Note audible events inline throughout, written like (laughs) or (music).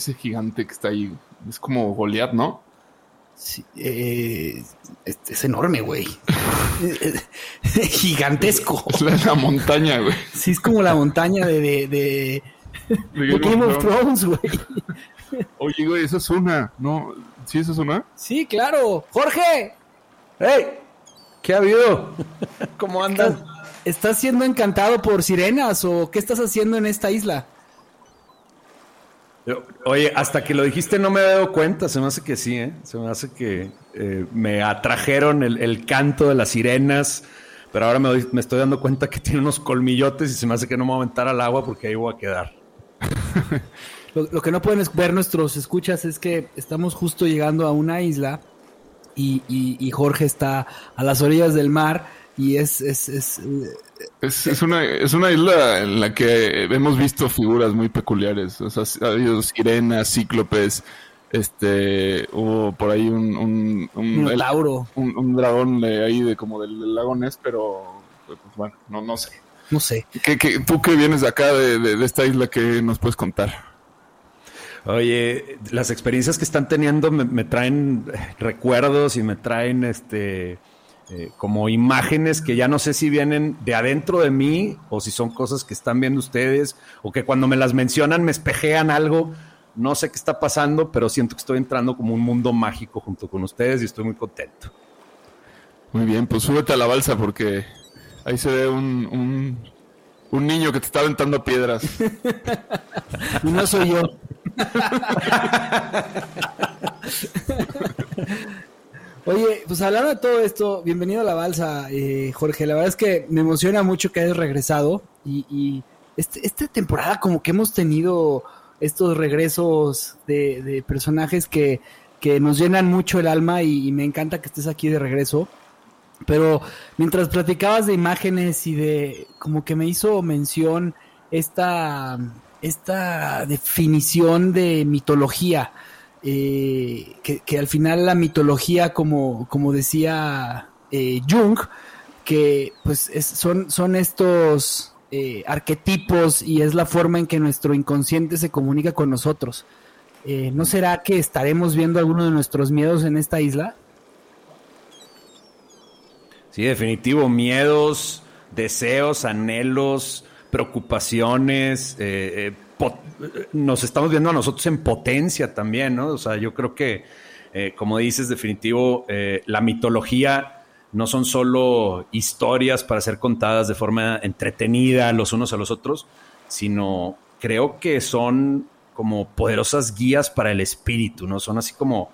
Ese gigante que está ahí? Es como Goliat, ¿no? Sí, eh, es, es enorme, güey. (laughs) Gigantesco. Es (laughs) la, la montaña, güey. Sí, es como la montaña de, de, de, de Game of Thrones, güey. Oye, güey, esa es una. ¿No? ¿Sí esa es una? Sí, claro. Jorge, ¡Hey! ¿Qué ha habido? (laughs) ¿Cómo andas? ¿estás, ¿estás siendo encantado por sirenas o qué estás haciendo en esta isla? Oye, hasta que lo dijiste no me he dado cuenta, se me hace que sí, ¿eh? Se me hace que eh, me atrajeron el, canto de las sirenas, pero ahora me, doy- me estoy dando cuenta que tiene unos colmillotes y se me hace que no me voy a aventar al agua porque ahí voy a quedar. (laughs) Lo, que no pueden ver nuestros escuchas es que estamos justo llegando a una isla y, y- Jorge está a las orillas del mar y es, es, es, Es, es una, es una isla en la que hemos visto figuras muy peculiares. O sea, ha habido sirenas, cíclopes, este, hubo por ahí un, un, un, un minotauro. un- un dragón de ahí de como del, del lago Ness, pero pues, bueno, no, no sé. No sé. ¿Qué, qué- tú que vienes de acá, de, de- de esta isla, ¿qué nos puedes contar? Oye, las experiencias que están teniendo me, me traen recuerdos y me traen este eh, como imágenes que ya no sé si vienen de adentro de mí o si son cosas que están viendo ustedes o que cuando me las mencionan me espejean algo. No sé qué está pasando, pero siento que estoy entrando como un mundo mágico junto con ustedes y estoy muy contento. Muy bien, pues súbete a la balsa porque ahí se ve un, un, un niño que te está aventando piedras. (laughs) Y no soy yo. (laughs) Oye, pues hablando de todo esto, bienvenido a la balsa, eh, Jorge. La verdad es que me emociona mucho que hayas regresado y, y este- esta temporada como que hemos tenido estos regresos de, personajes que, que nos llenan mucho el alma y, y me encanta que estés aquí de regreso. Pero mientras platicabas de imágenes y de como que me hizo mención esta, esta definición de mitología, eh, que, que al final la mitología, como, como decía eh, Jung, que pues es- son, son estos eh, arquetipos y es la forma en que nuestro inconsciente se comunica con nosotros. ¿No será que estaremos viendo alguno de nuestros miedos en esta isla? Sí, definitivo. Miedos, deseos, anhelos, preocupaciones. eh, nos estamos viendo a nosotros en potencia también, ¿no? O sea, yo creo que, eh, como dices, definitivo, eh, la mitología no son solo historias para ser contadas de forma entretenida los unos a los otros, sino creo que son como poderosas guías para el espíritu, ¿no? Son así como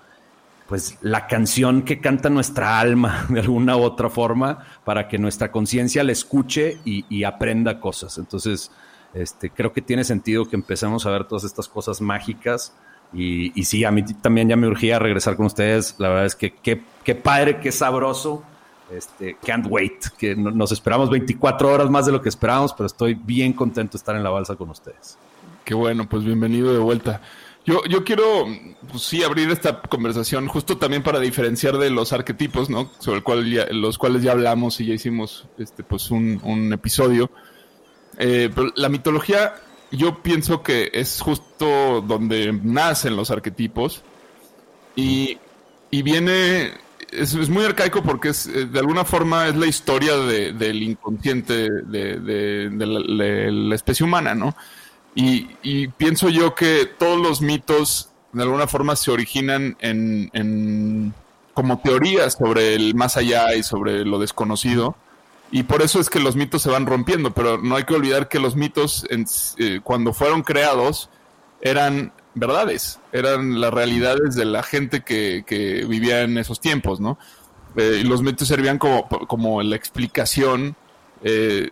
pues la canción que canta nuestra alma (laughs) de alguna u otra forma para que nuestra conciencia la escuche y, y aprenda cosas. Entonces, Este, creo que tiene sentido que empecemos a ver todas estas cosas mágicas. Y, sí, a mí también ya me urgía regresar con ustedes. La verdad es que qué, padre, qué sabroso. Este, can't wait, que nos esperamos 24 horas más de lo que esperábamos, pero estoy bien contento de estar en la balsa con ustedes. Qué bueno, pues bienvenido de vuelta. Yo, yo quiero, pues sí, abrir esta conversación justo también para diferenciar de los arquetipos, ¿no? Sobre el cual ya, los cuales ya hablamos y ya hicimos, este, pues un episodio. Eh, pero la mitología, yo pienso que es justo donde nacen los arquetipos y, y viene, es, es, muy arcaico porque es, eh, de alguna forma es la historia de, del inconsciente de, la especie humana, ¿no? Y, y, pienso yo que todos los mitos de alguna forma se originan en, en, como teorías sobre el más allá y sobre lo desconocido. Y por eso es que los mitos se van rompiendo, pero no hay que olvidar que los mitos eh, cuando fueron creados eran verdades, eran las realidades de la gente que, que vivía en esos tiempos, ¿no? Eh, y los mitos servían como, como la explicación eh,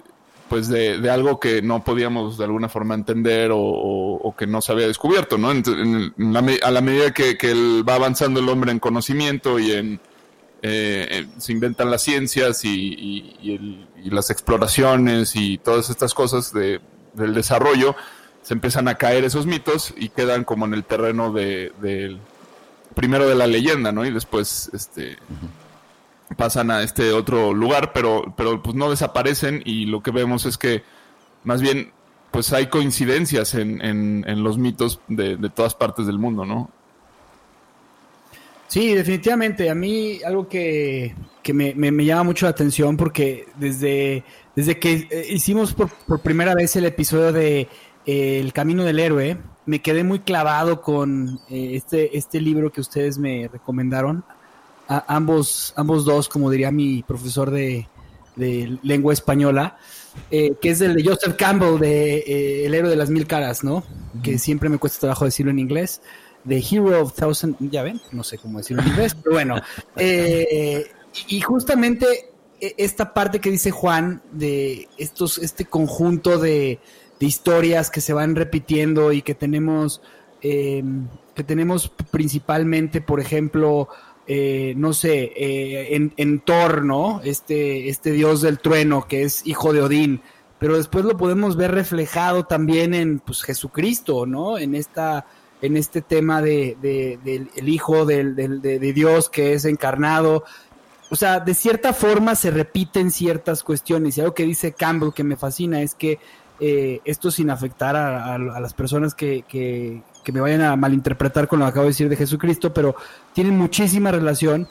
pues de, de, algo que no podíamos de alguna forma entender o, que no se había descubierto, ¿no? A la medida que, va avanzando el hombre en conocimiento y en eh, se inventan las ciencias y, y, y, el, y, las exploraciones y todas estas cosas de, del desarrollo, se empiezan a caer esos mitos y quedan como en el terreno de, de primero de la leyenda, ¿no? Y después este pasan a este otro lugar, pero, pero pues no desaparecen y lo que vemos es que más bien pues hay coincidencias en, en, en los mitos de, de, todas partes del mundo, ¿no? Sí, definitivamente. A mí algo que, que me, me, me, llama mucho la atención porque desde, desde que eh, hicimos por, por, primera vez el episodio de eh, El Camino del Héroe, me quedé muy clavado con eh, este, este libro que ustedes me recomendaron, a ambos, ambos dos, como diría mi profesor de, de lengua española, eh, que es el de Joseph Campbell, de eh, El héroe de las mil caras, ¿no? Uh -huh. Que siempre me cuesta trabajo decirlo en inglés. The Hero of Thousand, ya ven, no sé cómo decirlo en inglés, pero bueno. (laughs) Eh, y justamente e, esta parte que dice Juan, de estos, este conjunto de, de historias que se van repitiendo y que tenemos, eh, que tenemos principalmente, por ejemplo, eh, no sé, eh, en, en, Thor, ¿no? Este, este dios del trueno que es hijo de Odín, pero después lo podemos ver reflejado también en pues, Jesucristo, ¿no? En esta, en este tema de, de, del el hijo de, Dios que es encarnado. O sea, de cierta forma se repiten ciertas cuestiones y algo que dice Campbell que me fascina es que eh, esto sin afectar a, las personas que, que, que me vayan a malinterpretar con lo que acabo de decir de Jesucristo, pero tienen muchísima relación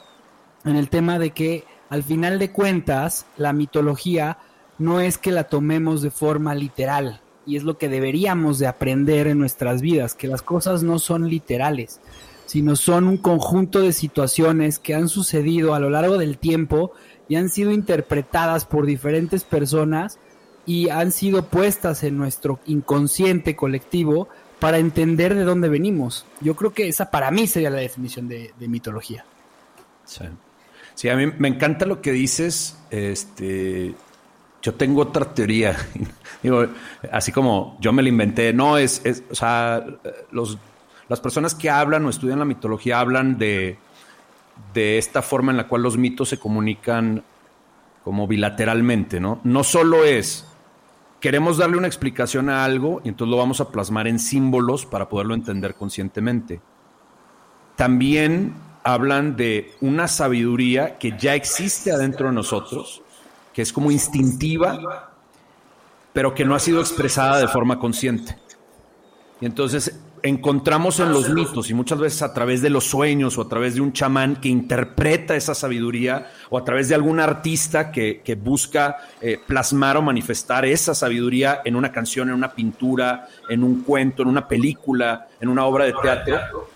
en el tema de que al final de cuentas la mitología no es que la tomemos de forma literal y es lo que deberíamos de aprender en nuestras vidas, que las cosas no son literales, sino son un conjunto de situaciones que han sucedido a lo largo del tiempo y han sido interpretadas por diferentes personas y han sido puestas en nuestro inconsciente colectivo para entender de dónde venimos. Yo creo que esa para mí sería la definición de, mitología. Sí. a mí me encanta lo que dices. Este, yo tengo otra teoría. (laughs) Digo, así como yo me la inventé. No, es, es o sea, los, las personas que hablan o estudian la mitología hablan de, de esta forma en la cual los mitos se comunican como bilateralmente, ¿no? No solo es queremos darle una explicación a algo y entonces lo vamos a plasmar en símbolos para poderlo entender conscientemente. También hablan de una sabiduría que ya existe adentro de nosotros, que es como instintiva, pero que no ha sido expresada de forma consciente. Y entonces encontramos en los mitos y muchas veces a través de los sueños o a través de un chamán que interpreta esa sabiduría o a través de algún artista que, que busca eh, plasmar o manifestar esa sabiduría en una canción, en una pintura, en un cuento, en una película, en una obra de teatro,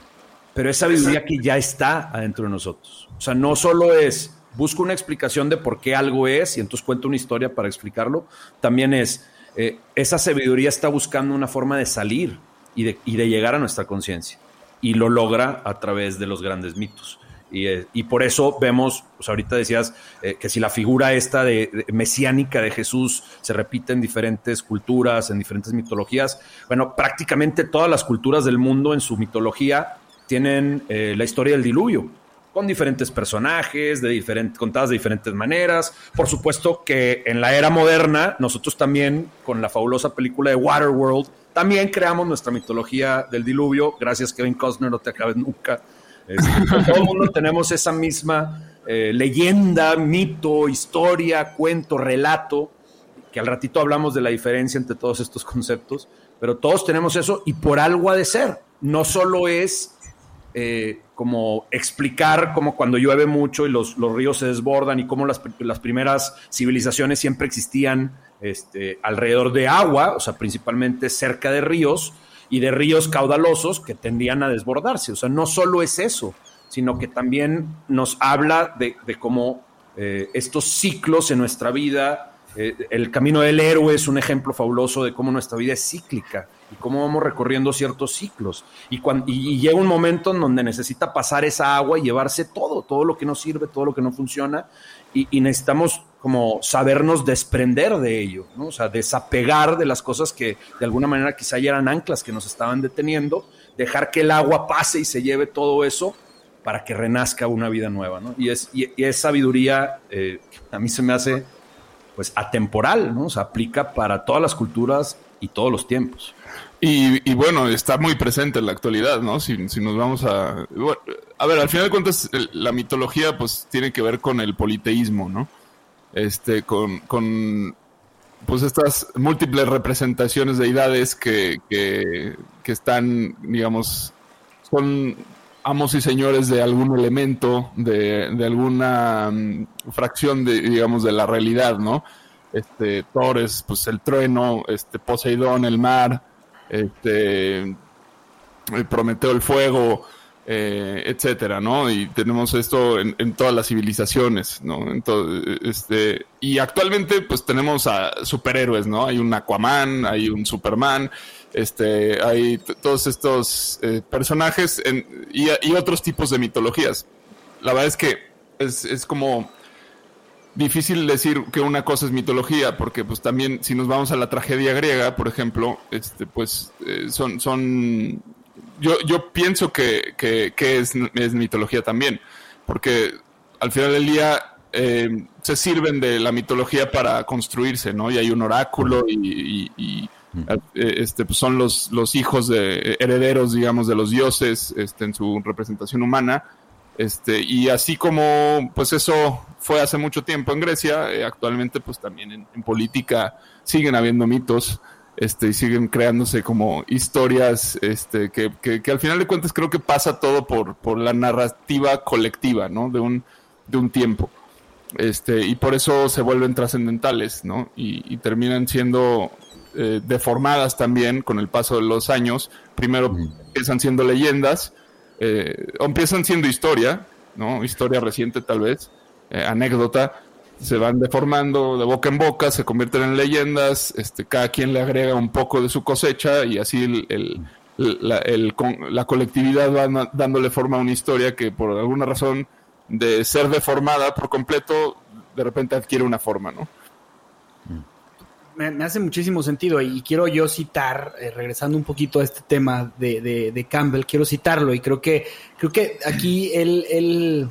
pero es sabiduría que ya está adentro de nosotros. O sea, no solo es busco una explicación de por qué algo es y entonces cuento una historia para explicarlo, también es eh, esa sabiduría está buscando una forma de salir y de, llegar a nuestra conciencia. Y lo logra a través de los grandes mitos. Y, eh, por eso vemos, pues ahorita decías eh, que si la figura esta de, de mesiánica de Jesús se repite en diferentes culturas, en diferentes mitologías, bueno, prácticamente todas las culturas del mundo en su mitología tienen la historia del diluvio, con diferentes personajes, de diferentes, contadas de diferentes maneras. Por supuesto que en la era moderna, nosotros también, con la fabulosa película de Waterworld, también creamos nuestra mitología del diluvio. Gracias, Kevin Costner, no te acabes nunca. Este, todo el mundo tenemos esa misma eh, leyenda, mito, historia, cuento, relato, que al ratito hablamos de la diferencia entre todos estos conceptos, pero todos tenemos eso y por algo ha de ser. No solo es eh, como explicar cómo cuando llueve mucho y los, ríos se desbordan y cómo las, las primeras civilizaciones siempre existían este, alrededor de agua, o sea, principalmente cerca de ríos y de ríos caudalosos que tendían a desbordarse. O sea, no solo es eso, sino que también nos habla de, de cómo eh, estos ciclos en nuestra vida, eh, el camino del héroe es un ejemplo fabuloso de cómo nuestra vida es cíclica y cómo vamos recorriendo ciertos ciclos. Y, cuando, y, llega un momento en donde necesita pasar esa agua y llevarse todo, todo lo que no sirve, todo lo que no funciona, y, y necesitamos como sabernos desprender de ello, ¿no? o sea, desapegar de las cosas que de alguna manera quizá ya eran anclas que nos estaban deteniendo, dejar que el agua pase y se lleve todo eso para que renazca una vida nueva, ¿no? Y es, y, es sabiduría, eh, a mí se me hace, pues, atemporal, ¿no? O aplica para todas las culturas y todos los tiempos. Y, y, bueno, está muy presente en la actualidad, ¿no? Si, nos vamos a... Bueno, a ver, al final de cuentas, la mitología pues tiene que ver con el politeísmo, ¿no? Este, con, con pues estas múltiples representaciones de deidades que, que, que están, digamos, son amos y señores de algún elemento, de, de alguna um, fracción de, digamos, de la realidad, ¿no? Este, Thor es, pues, el trueno, este, Poseidón, el mar, este, Prometeo, el fuego, eh, etcétera, ¿no? Y tenemos esto en, todas las civilizaciones, ¿no? Entonces, este, y actualmente, pues, tenemos a superhéroes, ¿no? Hay un Aquaman, hay un Superman, este, hay todos estos eh, personajes y, y, otros tipos de mitologías. La verdad es que es, es, como difícil decir que una cosa es mitología, porque pues también si nos vamos a la tragedia griega, por ejemplo, este, pues eh, son, son yo, yo pienso que, que, que es, es, mitología también, porque al final del día eh, se sirven de la mitología para construirse, ¿no? Y hay un oráculo y, y, y este, pues son los, los hijos de herederos, digamos, de los dioses este, en su representación humana. Este, y así como pues eso fue hace mucho tiempo en Grecia, eh, actualmente pues también en, en, política siguen habiendo mitos este, y siguen creándose como historias este, que, que, que, al final de cuentas creo que pasa todo por, por la narrativa colectiva ¿no? de, un, de un tiempo. Este, y por eso se vuelven trascendentales, ¿no? Y, y terminan siendo eh, deformadas también con el paso de los años. Primero empiezan siendo leyendas, eh, empiezan siendo historia, ¿no? Historia reciente tal vez, eh, anécdota, se van deformando de boca en boca, se convierten en leyendas, este, cada quien le agrega un poco de su cosecha y así el, el, la, colectividad va dándole forma a una historia que por alguna razón de ser deformada por completo, de repente adquiere una forma, ¿no? Me, hace muchísimo sentido y quiero yo citar, eh, regresando un poquito a este tema de, de, de, Campbell, quiero citarlo y creo que, creo que aquí él, él,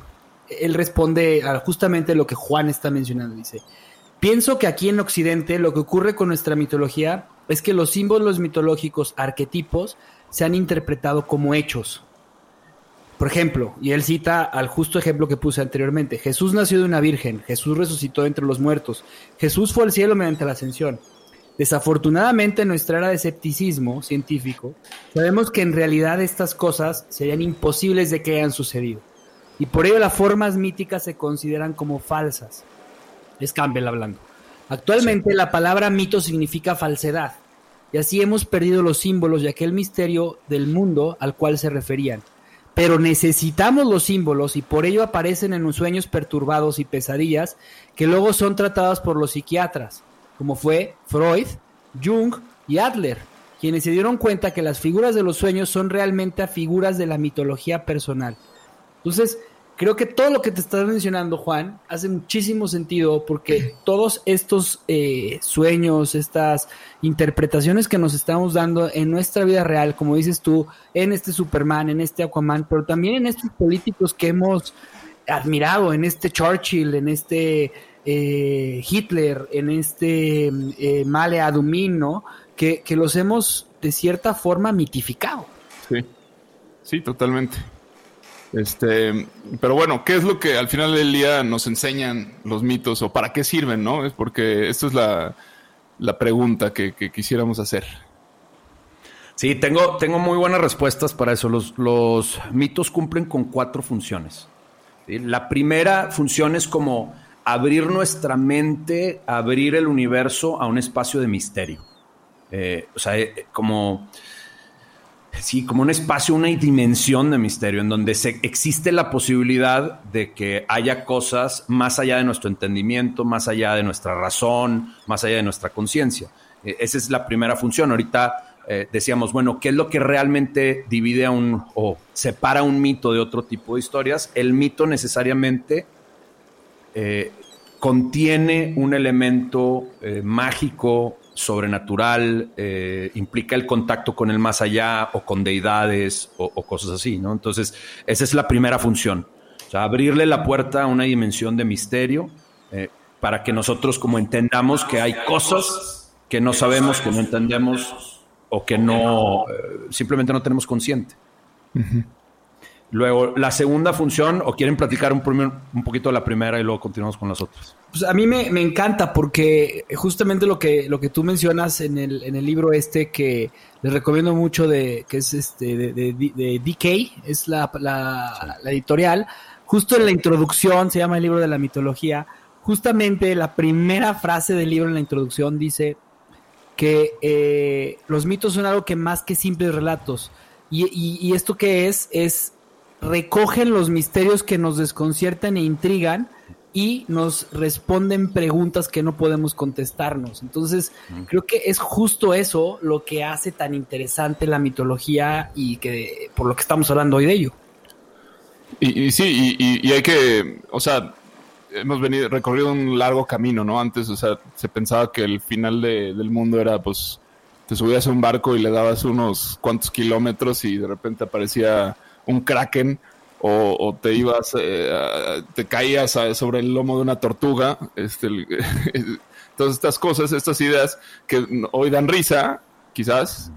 él responde a justamente lo que Juan está mencionando. Dice, pienso que aquí en Occidente lo que ocurre con nuestra mitología es que los símbolos mitológicos, arquetipos, se han interpretado como hechos. Por ejemplo, y él cita al justo ejemplo que puse anteriormente, Jesús nació de una virgen, Jesús resucitó entre los muertos, Jesús fue al cielo mediante la ascensión. Desafortunadamente en nuestra era de escepticismo científico, sabemos que en realidad estas cosas serían imposibles de que hayan sucedido. Y por ello las formas míticas se consideran como falsas. Es Campbell hablando. Actualmente sí. la palabra mito significa falsedad. Y así hemos perdido los símbolos y aquel misterio del mundo al cual se referían pero necesitamos los símbolos y por ello aparecen en los sueños perturbados y pesadillas que luego son tratadas por los psiquiatras, como fue Freud, Jung y Adler, quienes se dieron cuenta que las figuras de los sueños son realmente figuras de la mitología personal. Entonces, creo que todo lo que te estás mencionando, Juan, hace muchísimo sentido porque (clears throat) todos estos eh, sueños, estas interpretaciones que nos estamos dando en nuestra vida real, como dices tú, en este Superman, en este Aquaman, pero también en estos políticos que hemos admirado, en este Churchill, en este eh, Hitler, en este eh, Male Adumin, ¿no? Que, que los hemos de cierta forma mitificado. Sí, sí, totalmente. Este, pero bueno, ¿qué es lo que al final del día nos enseñan los mitos o para qué sirven, no? Es porque esto es la, la pregunta que, que, quisiéramos hacer. Sí, tengo, tengo muy buenas respuestas para eso. Los, los mitos cumplen con cuatro funciones. La primera función es como abrir nuestra mente, abrir el universo a un espacio de misterio. Eh, o sea, eh, como Sí, como un espacio, una dimensión de misterio en donde se, existe la posibilidad de que haya cosas más allá de nuestro entendimiento, más allá de nuestra razón, más allá de nuestra conciencia. Eh, esa es la primera función. Ahorita eh, decíamos, bueno, ¿qué es lo que realmente divide a un o separa un mito de otro tipo de historias? El mito necesariamente eh, contiene un elemento mágico sobrenatural, eh, implica el contacto con el más allá o con deidades o, cosas así, ¿no? Entonces, esa es la primera función. Abrirle la puerta a una dimensión de misterio eh, para que nosotros como entendamos que hay cosas que no sabemos, que no entendemos o que no, eh, simplemente no tenemos consciente. Luego, la segunda función, o quieren platicar un, un poquito de la primera y luego continuamos con las otras. Pues a mí me, encanta porque justamente lo que, lo que tú mencionas en el, en el libro este que les recomiendo mucho de que es este de, de, DK, es la, la, editorial, justo en la introducción, se llama el libro de la mitología, justamente la primera frase del libro en la introducción dice que eh, los mitos son algo que más que simples relatos. Y, y, y esto que es, es recogen los misterios que nos desconciertan e intrigan y nos responden preguntas que no podemos contestarnos. Entonces, creo que es justo eso lo que hace tan interesante la mitología y que por lo que estamos hablando hoy de ello. Y, sí, y, hay que, o sea, hemos venido recorrido un largo camino, ¿no? Antes, o sea, se pensaba que el final del mundo era, pues, te subías a un barco y le dabas unos cuantos kilómetros y de repente aparecía un kraken o, te ibas, eh, te caías sobre el lomo de una tortuga. Este, (laughs) todas estas cosas, estas ideas que hoy dan risa, quizás,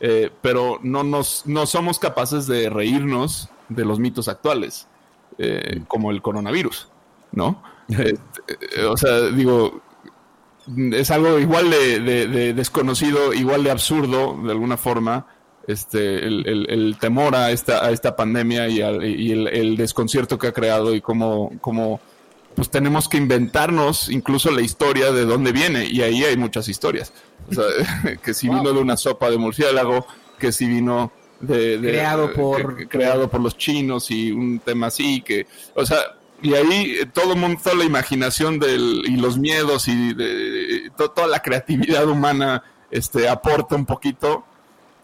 eh, pero no, nos, no somos capaces de reírnos de los mitos actuales, eh, como el coronavirus, ¿no? (laughs) Este, o sea, digo, es algo igual de desconocido, igual de absurdo, de alguna forma, este, el, temor a esta, a esta pandemia y, el, desconcierto que ha creado y cómo, cómo pues tenemos que inventarnos incluso la historia de dónde viene. Y ahí hay muchas historias. (laughs) que si vino de una sopa de murciélago, que si vino de, creado por creado por los chinos y un tema así que, o sea, y ahí todo el mundo, toda la imaginación del, y los miedos y de, toda la creatividad humana este aporta un poquito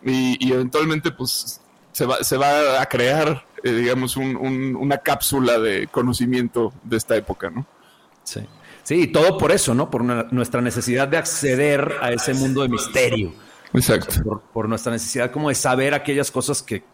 y, eventualmente pues se va, se va a crear, eh, digamos, una cápsula de conocimiento de esta época, ¿no? Sí. Sí, todo por eso, ¿no? Por nuestra necesidad de acceder a ese mundo de misterio. Exacto. por, nuestra necesidad como de saber aquellas cosas que,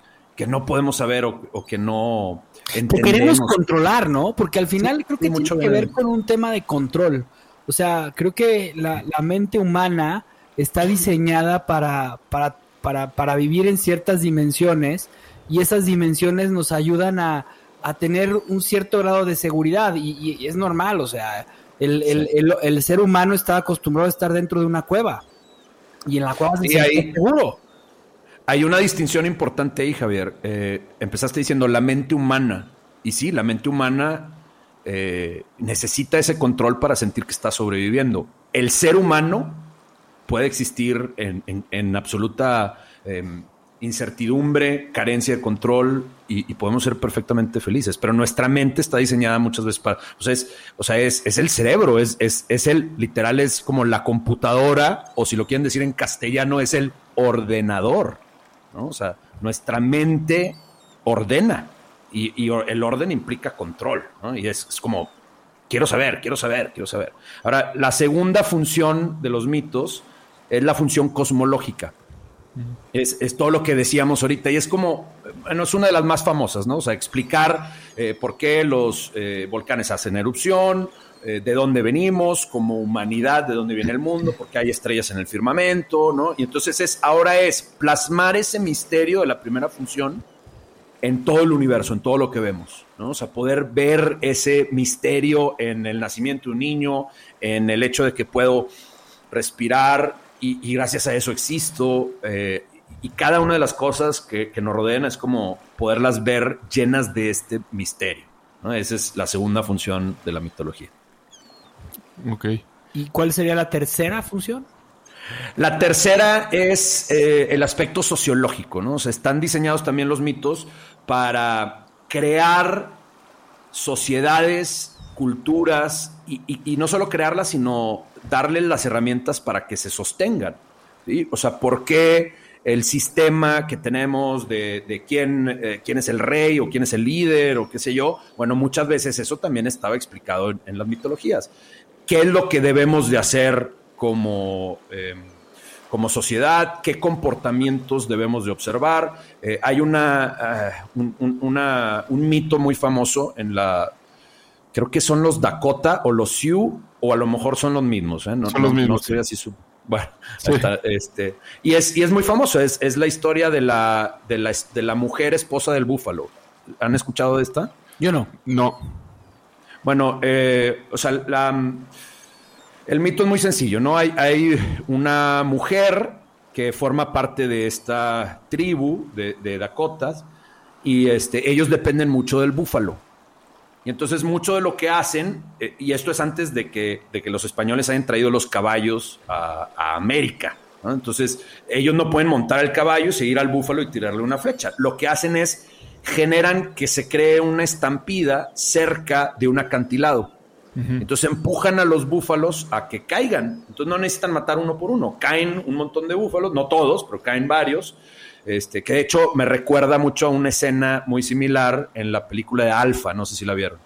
no podemos saber o, que no entendemos. queremos controlar, ¿no? Porque al final creo que tiene que ver con un tema de control. O sea, creo que la, la mente humana está diseñada para, para para, para vivir en ciertas dimensiones y esas dimensiones nos ayudan a, a tener un cierto grado de seguridad y, es normal, o sea, el, el, el, ser humano está acostumbrado a estar dentro de una cueva y en la cueva se siente seguro. Hay una distinción importante ahí, Javier. Eh, empezaste diciendo la mente humana. Y sí, la mente humana eh, necesita ese control para sentir que está sobreviviendo. El ser humano puede existir en, absoluta em, incertidumbre, carencia de control y, podemos ser perfectamente felices. Pero nuestra mente está diseñada muchas veces para, o sea, es, es, el cerebro, es, es, es, el, literal, es como la computadora, o si lo quieren decir en castellano, es el ordenador, ¿no? O sea, nuestra mente ordena Y, y el orden implica control. Y es, es como, quiero saber, quiero saber, quiero saber. Ahora, la segunda función de los mitos es la función cosmológica. Es, es, todo lo que decíamos ahorita y es como, bueno, es una de las más famosas, ¿no? O sea, explicar eh, por qué los eh, volcanes hacen erupción, eh, de dónde venimos como humanidad, de dónde viene el mundo, por qué hay estrellas en el firmamento, ¿no? Y entonces es, ahora es plasmar ese misterio de la primera función en todo el universo, en todo lo que vemos, ¿no? O sea, poder ver ese misterio en el nacimiento de un niño, en el hecho de que puedo respirar, y, y, gracias a eso existo. Eh, y cada una de las cosas que, que, nos rodean es como poderlas ver llenas de este misterio. ¿no? Esa es la segunda función de la mitología. Ok. ¿Y cuál sería la tercera función? La tercera es eh, el aspecto sociológico, ¿no? O sea, están diseñados también los mitos para crear sociedades, culturas, y, y, y no solo crearlas, sino darles las herramientas para que se sostengan. O sea, ¿por qué el sistema que tenemos de, quién, eh, quién es el rey o quién es el líder o qué sé yo? Bueno, muchas veces eso también estaba explicado en, las mitologías. ¿Qué es lo que debemos de hacer como, eh, como sociedad? ¿Qué comportamientos debemos de observar? Eh, hay un, una, un mito muy famoso en la, creo que son los Dakota o los Sioux, o a lo mejor son los mismos. ¿eh? No, son los no, mismos. No sé así su, bueno, sí. este, y, es, y es muy famoso, es, es la historia de la, de, la, de la mujer esposa del búfalo. ¿Han escuchado de esta? Yo no. No. Bueno, eh, o sea, la, el mito es muy sencillo, ¿no? Hay, hay una mujer que forma parte de esta tribu de, de Dakotas y este, ellos dependen mucho del búfalo. Y entonces mucho de lo que hacen, eh, y esto es antes de que, de que, los españoles hayan traído los caballos a, a América, ¿no? entonces ellos no pueden montar el caballo, seguir al búfalo y tirarle una flecha. Lo que hacen es generan que se cree una estampida cerca de un acantilado. Uh -huh. Entonces empujan a los búfalos a que caigan. Entonces no necesitan matar uno por uno. Caen un montón de búfalos, no todos, pero caen varios. Este, que de hecho me recuerda mucho a una escena muy similar en la película de Alfa, no sé si la vieron.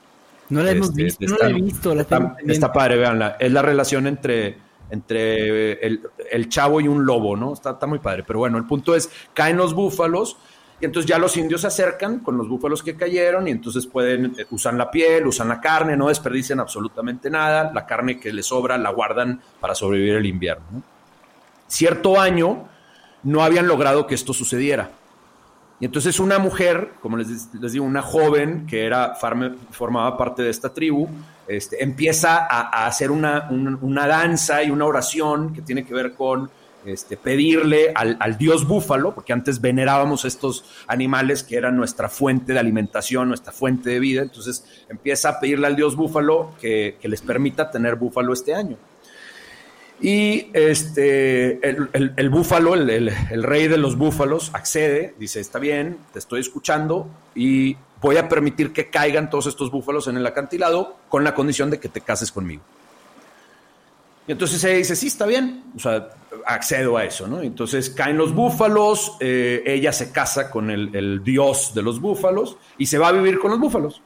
No la hemos este, visto, no la he visto. La está, está, padre, véanla. Es la relación entre, entre el, el, chavo y un lobo, ¿no? Está, está muy padre. Pero bueno, el punto es, caen los búfalos y entonces ya los indios se acercan con los búfalos que cayeron y entonces pueden, eh, usan la piel, usan la carne, no desperdician absolutamente nada. La carne que les sobra la guardan para sobrevivir el invierno. ¿no? Cierto año no habían logrado que esto sucediera. Y entonces una mujer, como les, digo, una joven que era, formaba parte de esta tribu, este, empieza a, hacer una, una, una, danza y una oración que tiene que ver con este, pedirle al, al, dios búfalo, porque antes venerábamos estos animales que eran nuestra fuente de alimentación, nuestra fuente de vida, entonces empieza a pedirle al dios búfalo que, que les permita tener búfalo este año. Y este, el, el, búfalo, el, el, rey de los búfalos, accede, dice, está bien, te estoy escuchando y voy a permitir que caigan todos estos búfalos en el acantilado con la condición de que te cases conmigo. Y entonces ella dice, sí, está bien, o sea, accedo a eso, ¿no? Entonces caen los búfalos, eh, ella se casa con el, dios de los búfalos y se va a vivir con los búfalos.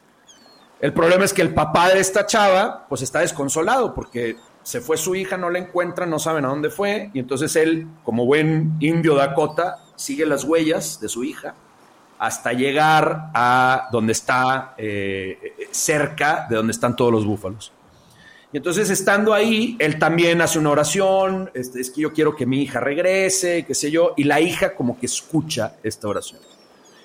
El problema es que el papá de esta chava, pues está desconsolado porque se fue su hija, no la encuentran, no saben a dónde fue, y entonces él, como buen indio Dakota, sigue las huellas de su hija hasta llegar a donde está, eh, cerca de donde están todos los búfalos. Y entonces, estando ahí, él también hace una oración, este, es que yo quiero que mi hija regrese, qué sé yo, y la hija como que escucha esta oración.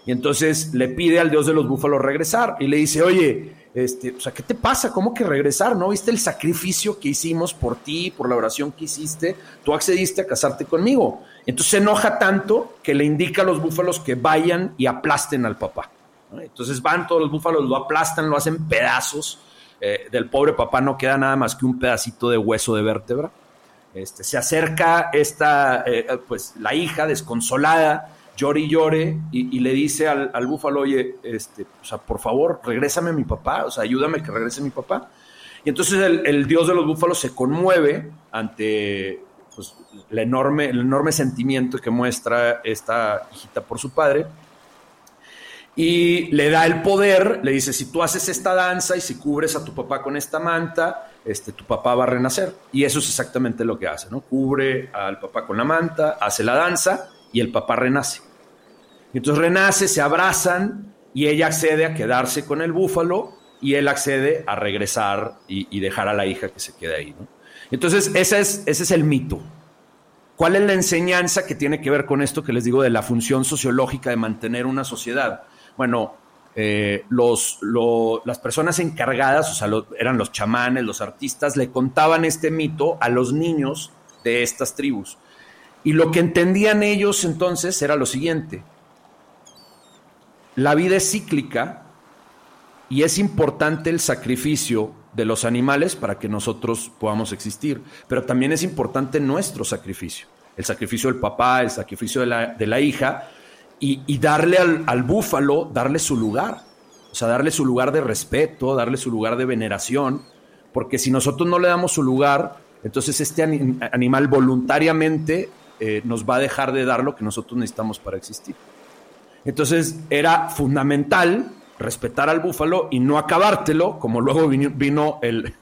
Y entonces le pide al dios de los búfalos regresar y le dice, oye, este, o sea, ¿qué te pasa? ¿Cómo que regresar? ¿No viste el sacrificio que hicimos por ti, por la oración que hiciste? Tú accediste a casarte conmigo. Entonces se enoja tanto que le indica a los búfalos que vayan y aplasten al papá. Entonces van todos los búfalos, lo aplastan, lo hacen pedazos. Eh, del pobre papá no queda nada más que un pedacito de hueso de vértebra. Este, se acerca esta, eh, pues la hija desconsolada, llore y llore, y, le dice al, al, búfalo, oye, este, o sea, por favor, regrésame a mi papá, o sea, ayúdame que regrese mi papá. Y entonces el, el dios de los búfalos se conmueve ante pues, enorme, el enorme sentimiento que muestra esta hijita por su padre, y le da el poder, le dice, si tú haces esta danza y si cubres a tu papá con esta manta, este, tu papá va a renacer. Y eso es exactamente lo que hace, ¿no? Cubre al papá con la manta, hace la danza y el papá renace. Y entonces renace, se abrazan y ella accede a quedarse con el búfalo y él accede a regresar y, dejar a la hija que se quede ahí, ¿no? Entonces, ese es, ese es el mito. ¿Cuál es la enseñanza que tiene que ver con esto que les digo de la función sociológica de mantener una sociedad? Bueno, eh, los, las personas encargadas, o sea, eran los chamanes, los artistas, le contaban este mito a los niños de estas tribus. Y lo que entendían ellos entonces era lo siguiente. La vida es cíclica y es importante el sacrificio de los animales para que nosotros podamos existir, pero también es importante nuestro sacrificio, el sacrificio del papá, el sacrificio de la, de la hija, y, darle al, búfalo, darle su lugar, o sea, darle su lugar de respeto, darle su lugar de veneración, porque si nosotros no le damos su lugar, entonces este animal voluntariamente eh, nos va a dejar de dar lo que nosotros necesitamos para existir. Entonces era fundamental respetar al búfalo y no acabártelo, como luego vino, el,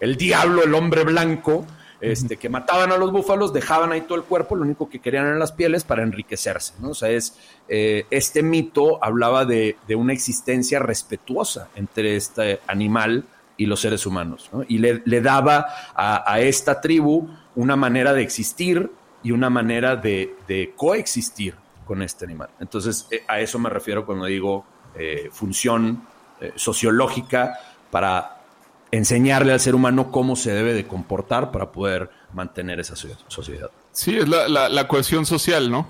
el diablo, el hombre blanco, este, que mataban a los búfalos, dejaban ahí todo el cuerpo, lo único que querían eran las pieles para enriquecerse, ¿no? O sea, es, eh, este mito hablaba de, una existencia respetuosa entre este animal y los seres humanos, ¿no? Y le, daba a, esta tribu una manera de existir y una manera de, coexistir con este animal. Entonces, eh, a eso me refiero cuando digo eh, función sociológica para enseñarle al ser humano cómo se debe de comportar para poder mantener esa sociedad. Sí, es la, la, cohesión social, ¿no?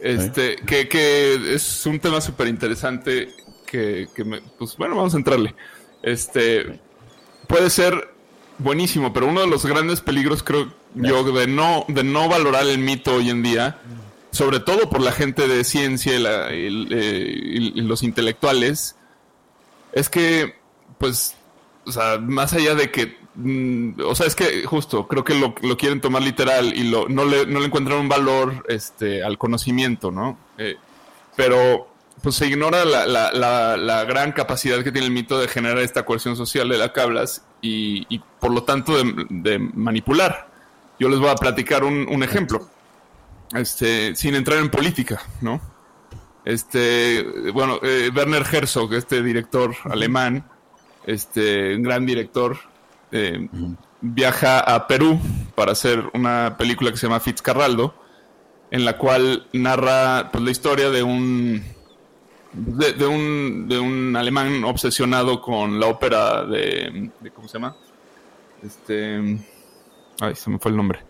Este, que, que, es un tema súper interesante que, que me, pues bueno, vamos a entrarle. Este, puede ser buenísimo, pero uno de los grandes peligros creo yo de no, de no valorar el mito hoy en día, sobre todo por la gente de ciencia y, y los intelectuales, es que pues o sea, más allá de que, mm, o sea, es que justo creo que lo, lo quieren tomar literal y lo, no, le, no le encuentran un valor este, al conocimiento, ¿no? Eh, pero pues se ignora la, la, la, gran capacidad que tiene el mito de generar esta cohesión social de la que hablas y, y por lo tanto de, manipular. Yo les voy a platicar un, un ejemplo, este, sin entrar en política, ¿no? Este, bueno, eh, Werner Herzog, este director alemán, este un gran director, eh, viaja a Perú para hacer una película que se llama Fitzcarraldo, en la cual narra pues, la historia de un, de, un de un alemán obsesionado con la ópera de, ¿cómo se llama? Este, ay, se me fue el nombre.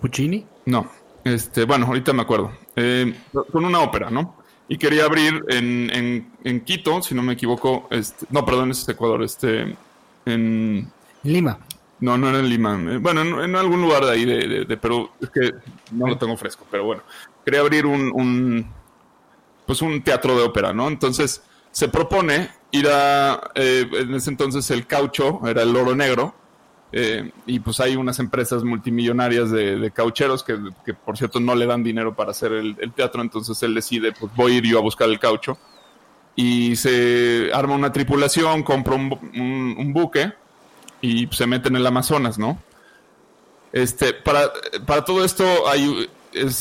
Puccini? No, este, bueno, ahorita me acuerdo. Eh, con una ópera, ¿no? y quería abrir en, en, Quito, si no me equivoco, este, no, perdón, es Ecuador, este, en... Lima. No, no era en Lima. Eh, bueno, en, algún lugar de ahí de, de, Perú. Es que no lo tengo fresco, pero bueno. Quería abrir un, un, pues un teatro de ópera, ¿no? Entonces se propone ir a, eh, en ese entonces el caucho, era el oro negro, eh, y pues hay unas empresas multimillonarias de, caucheros que, por cierto, no le dan dinero para hacer el, teatro. Entonces él decide, pues voy a ir yo a buscar el caucho. Y se arma una tripulación, compra un, buque y se mete en el Amazonas, ¿no? Este, para, para todo esto hay,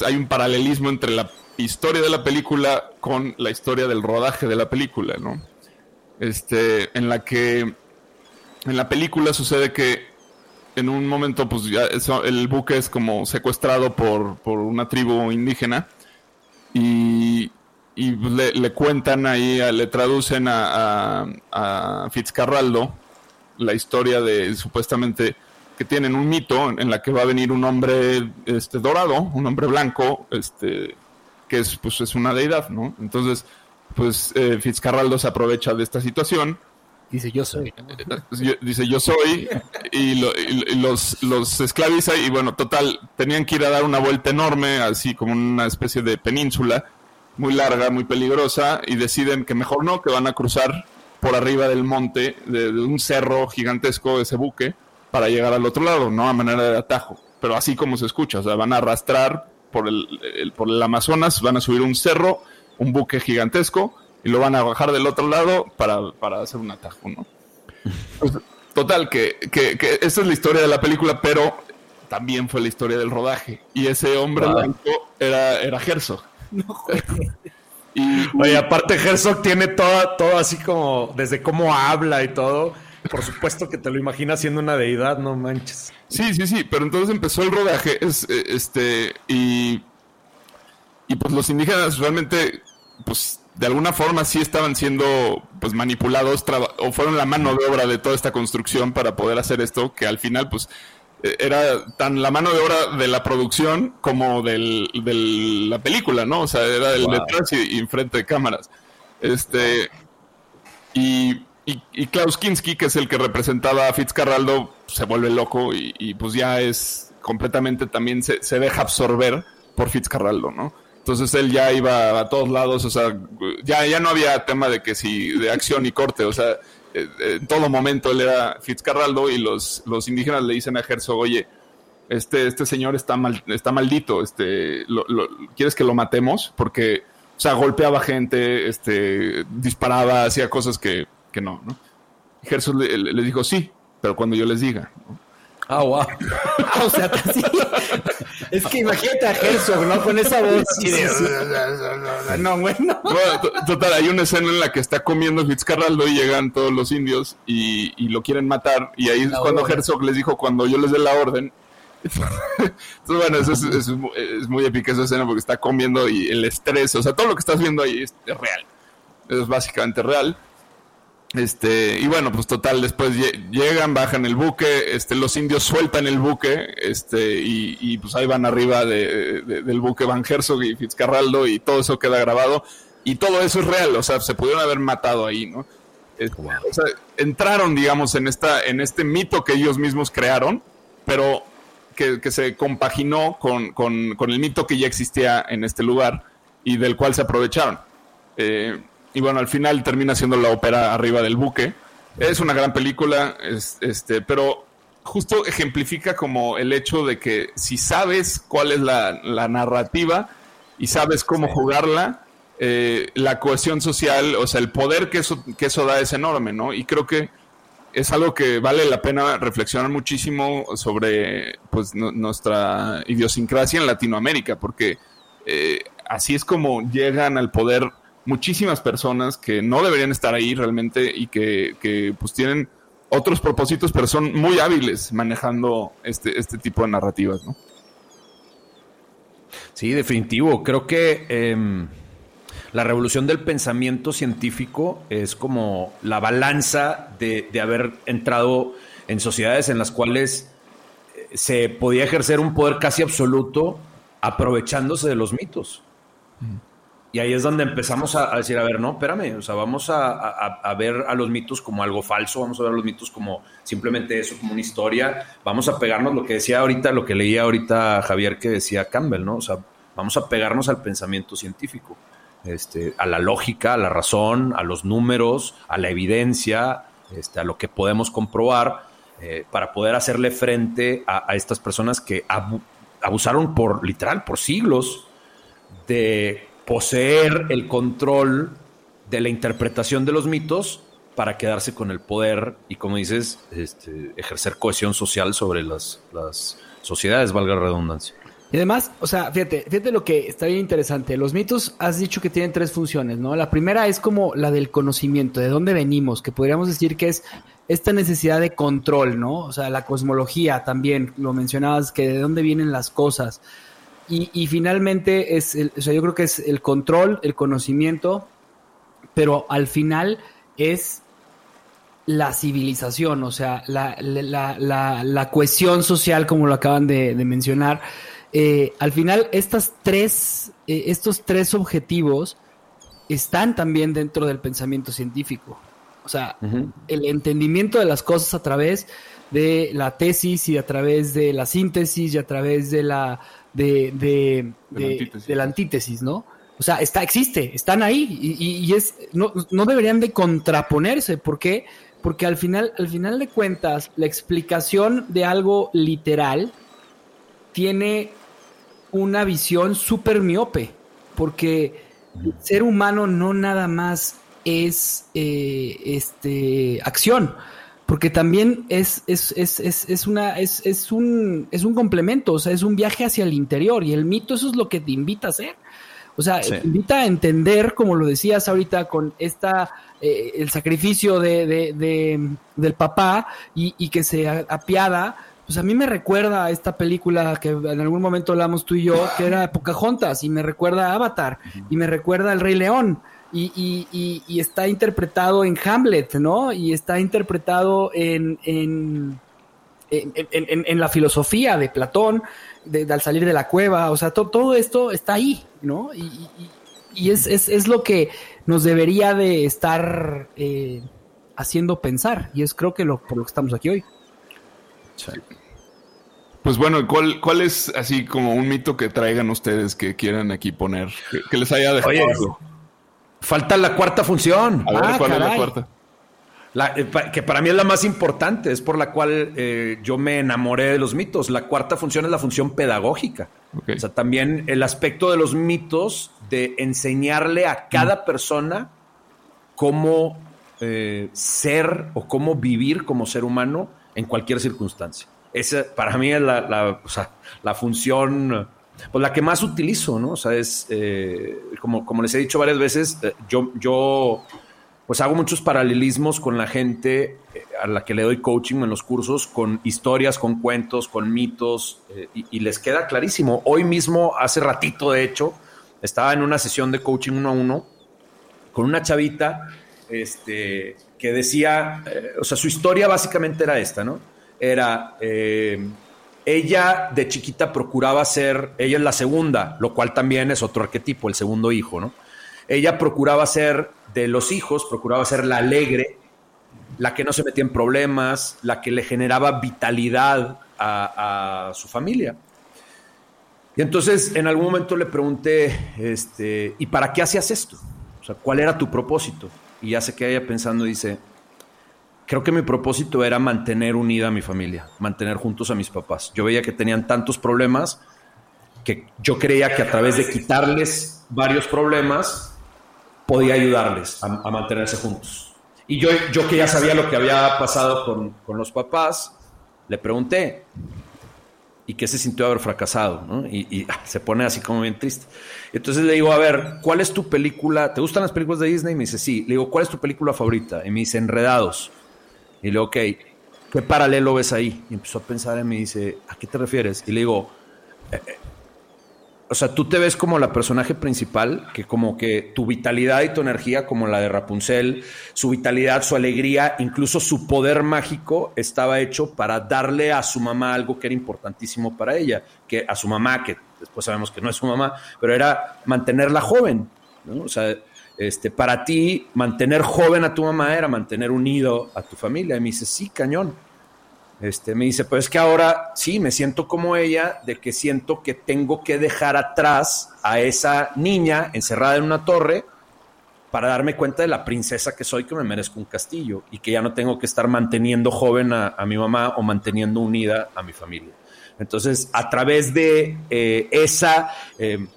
hay un paralelismo entre la historia de la película con la historia del rodaje de la película, ¿no? Este, en la que en la película sucede que en un momento, pues ya el buque es como secuestrado por, por una tribu indígena y, y le, le, cuentan ahí, le traducen a, a, Fitzcarraldo la historia de supuestamente que tienen un mito en la que va a venir un hombre este dorado, un hombre blanco, este que es pues es una deidad, ¿no? Entonces, pues eh, Fitzcarraldo se aprovecha de esta situación Dice yo soy. Dice yo soy y, los, los esclaviza y bueno, total, tenían que ir a dar una vuelta enorme, así como una especie de península, muy larga, muy peligrosa, y deciden que mejor no, que van a cruzar por arriba del monte, de, un cerro gigantesco, ese buque, para llegar al otro lado, no a manera de atajo, pero así como se escucha, o sea, van a arrastrar por el, por el Amazonas, van a subir un cerro, un buque gigantesco y lo van a bajar del otro lado para, para hacer un atajo, ¿no? Pues, total, que, que, que esa es la historia de la película, pero también fue la historia del rodaje. Y ese hombre Wow. blanco era, era Herzog. y, Oye, aparte Herzog tiene todo, todo así como, desde cómo habla y todo. Por supuesto que te lo imaginas siendo una deidad, no manches. Sí, sí, sí, pero entonces empezó el rodaje, es, eh, este, y, y pues los indígenas realmente, pues de alguna forma sí estaban siendo pues manipulados o fueron la mano de obra de toda esta construcción para poder hacer esto, que al final pues eh, era tan la mano de obra de la producción como del, de la película, ¿no? O sea, era el Wow. detrás y, y enfrente de cámaras. Este, y, y, y Klaus Kinski, que es el que representaba a Fitzcarraldo, se vuelve loco y, y, pues ya es completamente también se, se deja absorber por Fitzcarraldo, ¿no? Entonces él ya iba a todos lados, o sea, ya, ya no había tema de que si de acción y corte, o sea, eh, eh, en todo momento él era Fitzcarraldo y los, los indígenas le dicen a Herzog, oye, este, este señor está mal, está maldito, este, lo- lo- ¿quieres que lo matemos? Porque, o sea, golpeaba gente, este, disparaba, hacía cosas que, que no, ¿no? Herzog le- le dijo, sí, pero cuando yo les diga. ¿no? Ah, wow. (laughs) O sea, sí. Es que imagínate a Herzog, ¿no? Con esa voz. así de- No, bueno. Bueno, to- total, hay una escena en la que está comiendo Fitzcarraldo y llegan todos los indios y, y lo quieren matar. Y ahí es cuando. Herzog les dijo, cuando yo les dé la orden. Entonces, bueno, eso es, es mu- es muy épica esa escena porque está comiendo y el estrés, o sea, todo lo que estás viendo ahí es, es real. Es básicamente real. Este, y bueno, pues total, después lle- llegan, bajan el buque, este, los indios sueltan el buque, este, y, y, pues ahí van arriba de, de- del buque Van Herzog y Fitzcarraldo y todo eso queda grabado. Y todo eso es real, o sea, se pudieron haber matado ahí, ¿no? Es- O sea, entraron, digamos, en esta, en este mito que ellos mismos crearon, pero que, que se compaginó con, con- con el mito que ya existía en este lugar y del cual se aprovecharon. Eh, y bueno, al final termina siendo la ópera arriba del buque. Es una gran película, es- este, pero justo ejemplifica como el hecho de que si sabes cuál es la, la narrativa y sabes cómo jugarla, eh, la cohesión social, o sea, el poder que eso, que eso da es enorme, ¿no? Y creo que es algo que vale la pena reflexionar muchísimo sobre pues nu- nuestra idiosincrasia en Latinoamérica, porque eh, así es como llegan al poder muchísimas personas que no deberían estar ahí realmente y que, que, pues tienen otros propósitos, pero son muy hábiles manejando este, este tipo de narrativas, ¿no? Sí, definitivo. Creo que em, la revolución del pensamiento científico es como la balanza de, de haber entrado en sociedades en las cuales eh, se podía ejercer un poder casi absoluto aprovechándose de los mitos. Y ahí es donde empezamos a, decir, a ver, no, espérame, o sea, vamos a, a- ver a los mitos como algo falso, vamos a ver a los mitos como simplemente eso, como una historia, vamos a pegarnos lo que decía ahorita, lo que leía ahorita Javier que decía Campbell, ¿no? O sea, vamos a pegarnos al pensamiento científico, este, a la lógica, a la razón, a los números, a la evidencia, este, a lo que podemos comprobar, eh, para poder hacerle frente a, estas personas que abu- abusaron por, literal, por siglos de poseer el control de la interpretación de los mitos para quedarse con el poder y, como dices, este, ejercer cohesión social sobre las, las sociedades, valga la redundancia. Y además, o sea, fíjate, fíjate lo que está bien interesante. Los mitos has dicho que tienen tres funciones, ¿no? La primera es como la del conocimiento, de dónde venimos, que podríamos decir que es esta necesidad de control, ¿no? O sea, la cosmología también, lo mencionabas, que de dónde vienen las cosas. Y, y finalmente es, el, o sea, yo creo que es el control, el conocimiento, pero al final es la civilización, o sea, la, la, la, la cohesión social, como lo acaban de, de mencionar. Eh, al final, estas tres, eh, estos tres objetivos están también dentro del pensamiento científico. O sea, el entendimiento de las cosas a través de la tesis y a través de la síntesis y a través de la de, de, De la antítesis. de la antítesis, ¿no? O sea, está, existe, están ahí y, es no, no deberían de contraponerse. ¿Por qué? Porque al final, al final de cuentas, la explicación de algo literal tiene una visión súper miope. Porque ser humano no nada más es eh, este acción, porque también es, es, es, es, una, es, es, un, es un complemento, o sea, es un viaje hacia el interior y el mito eso es lo que te invita a hacer. O sea, te invita a entender, como lo decías ahorita, con esta, eh, el sacrificio de, de, del papá y, y que se apiada. Pues a mí me recuerda a esta película que en algún momento hablamos tú y yo, que era Pocahontas, y me recuerda a Avatar, y me recuerda al Rey León, y, y, está interpretado en Hamlet, ¿no? Y está interpretado en, en, en, la filosofía de Platón, de, al salir de la cueva, o sea, todo esto está ahí, ¿no? Y, es, es, es, lo que nos debería de estar eh, haciendo pensar, y es creo que lo, por lo que estamos aquí hoy. Pues bueno, ¿cuál, ¿cuál es así como un mito que traigan ustedes que quieran aquí poner? Que, les haya dejado. Falta la cuarta función. A ver, ah, ¿cuál es la cuarta? Eh, que para mí es la más importante, es por la cual eh, yo me enamoré de los mitos. La cuarta función es la función pedagógica. O sea, también el aspecto de los mitos de enseñarle a cada mm. persona cómo eh, ser o cómo vivir como ser humano en cualquier circunstancia. Esa para mí es la, la, función, pues la que más utilizo, ¿no? O sea, es, eh, como, les he dicho varias veces, eh, yo, yo pues hago muchos paralelismos con la gente eh, a la que le doy coaching en los cursos, con historias, con cuentos, con mitos, y, les queda clarísimo. Hoy mismo, hace ratito de hecho, estaba en una sesión de coaching uno a uno con una chavita este, que decía, o sea, su historia básicamente era esta, ¿no? era, ella de chiquita procuraba ser, ella es la segunda, lo cual también es otro arquetipo, el segundo hijo, ¿no? Ella procuraba ser de los hijos, procuraba ser la alegre, la que no se metía en problemas, la que le generaba vitalidad a, su familia. Y entonces en algún momento le pregunté, este, ¿y para qué hacías esto? O sea, ¿cuál era tu propósito? Y ya se queda ella pensando, dice, creo que mi propósito era mantener unida a mi familia, mantener juntos a mis papás. Yo veía que tenían tantos problemas que yo creía que a través de quitarles varios problemas podía ayudarles a, mantenerse juntos. Y yo, yo que ya sabía lo que había pasado con, con los papás, le pregunté, ¿y qué se sintió haber fracasado? Y, ah, (laughs) se pone así como bien triste. Entonces le digo, a ver, ¿cuál es tu película? ¿Te gustan las películas de Disney? Y me dice, sí. Le digo, ¿cuál es tu película favorita? Y me dice, Enredados. Y le digo, ok, ¿qué paralelo ves ahí? Y empezó a pensar y me dice, ¿a qué te refieres? Y le digo, eh, eh, o sea, tú te ves como la personaje principal, que como que tu vitalidad y tu energía, como la de Rapunzel, su vitalidad, su alegría, incluso su poder mágico, estaba hecho para darle a su mamá algo que era importantísimo para ella, que a su mamá, que después sabemos que no es su mamá, pero era mantenerla joven, ¿no? O sea, este, para ti mantener joven a tu mamá era mantener unido a tu familia. Y me dice, sí, cañón. Este, me dice, pues es que ahora sí, me siento como ella, de que siento que tengo que dejar atrás a esa niña encerrada en una torre para darme cuenta de la princesa que soy, que me merezco un castillo y que ya no tengo que estar manteniendo joven a, mi mamá o manteniendo unida a mi familia. Entonces, a través de eh, esa, eh,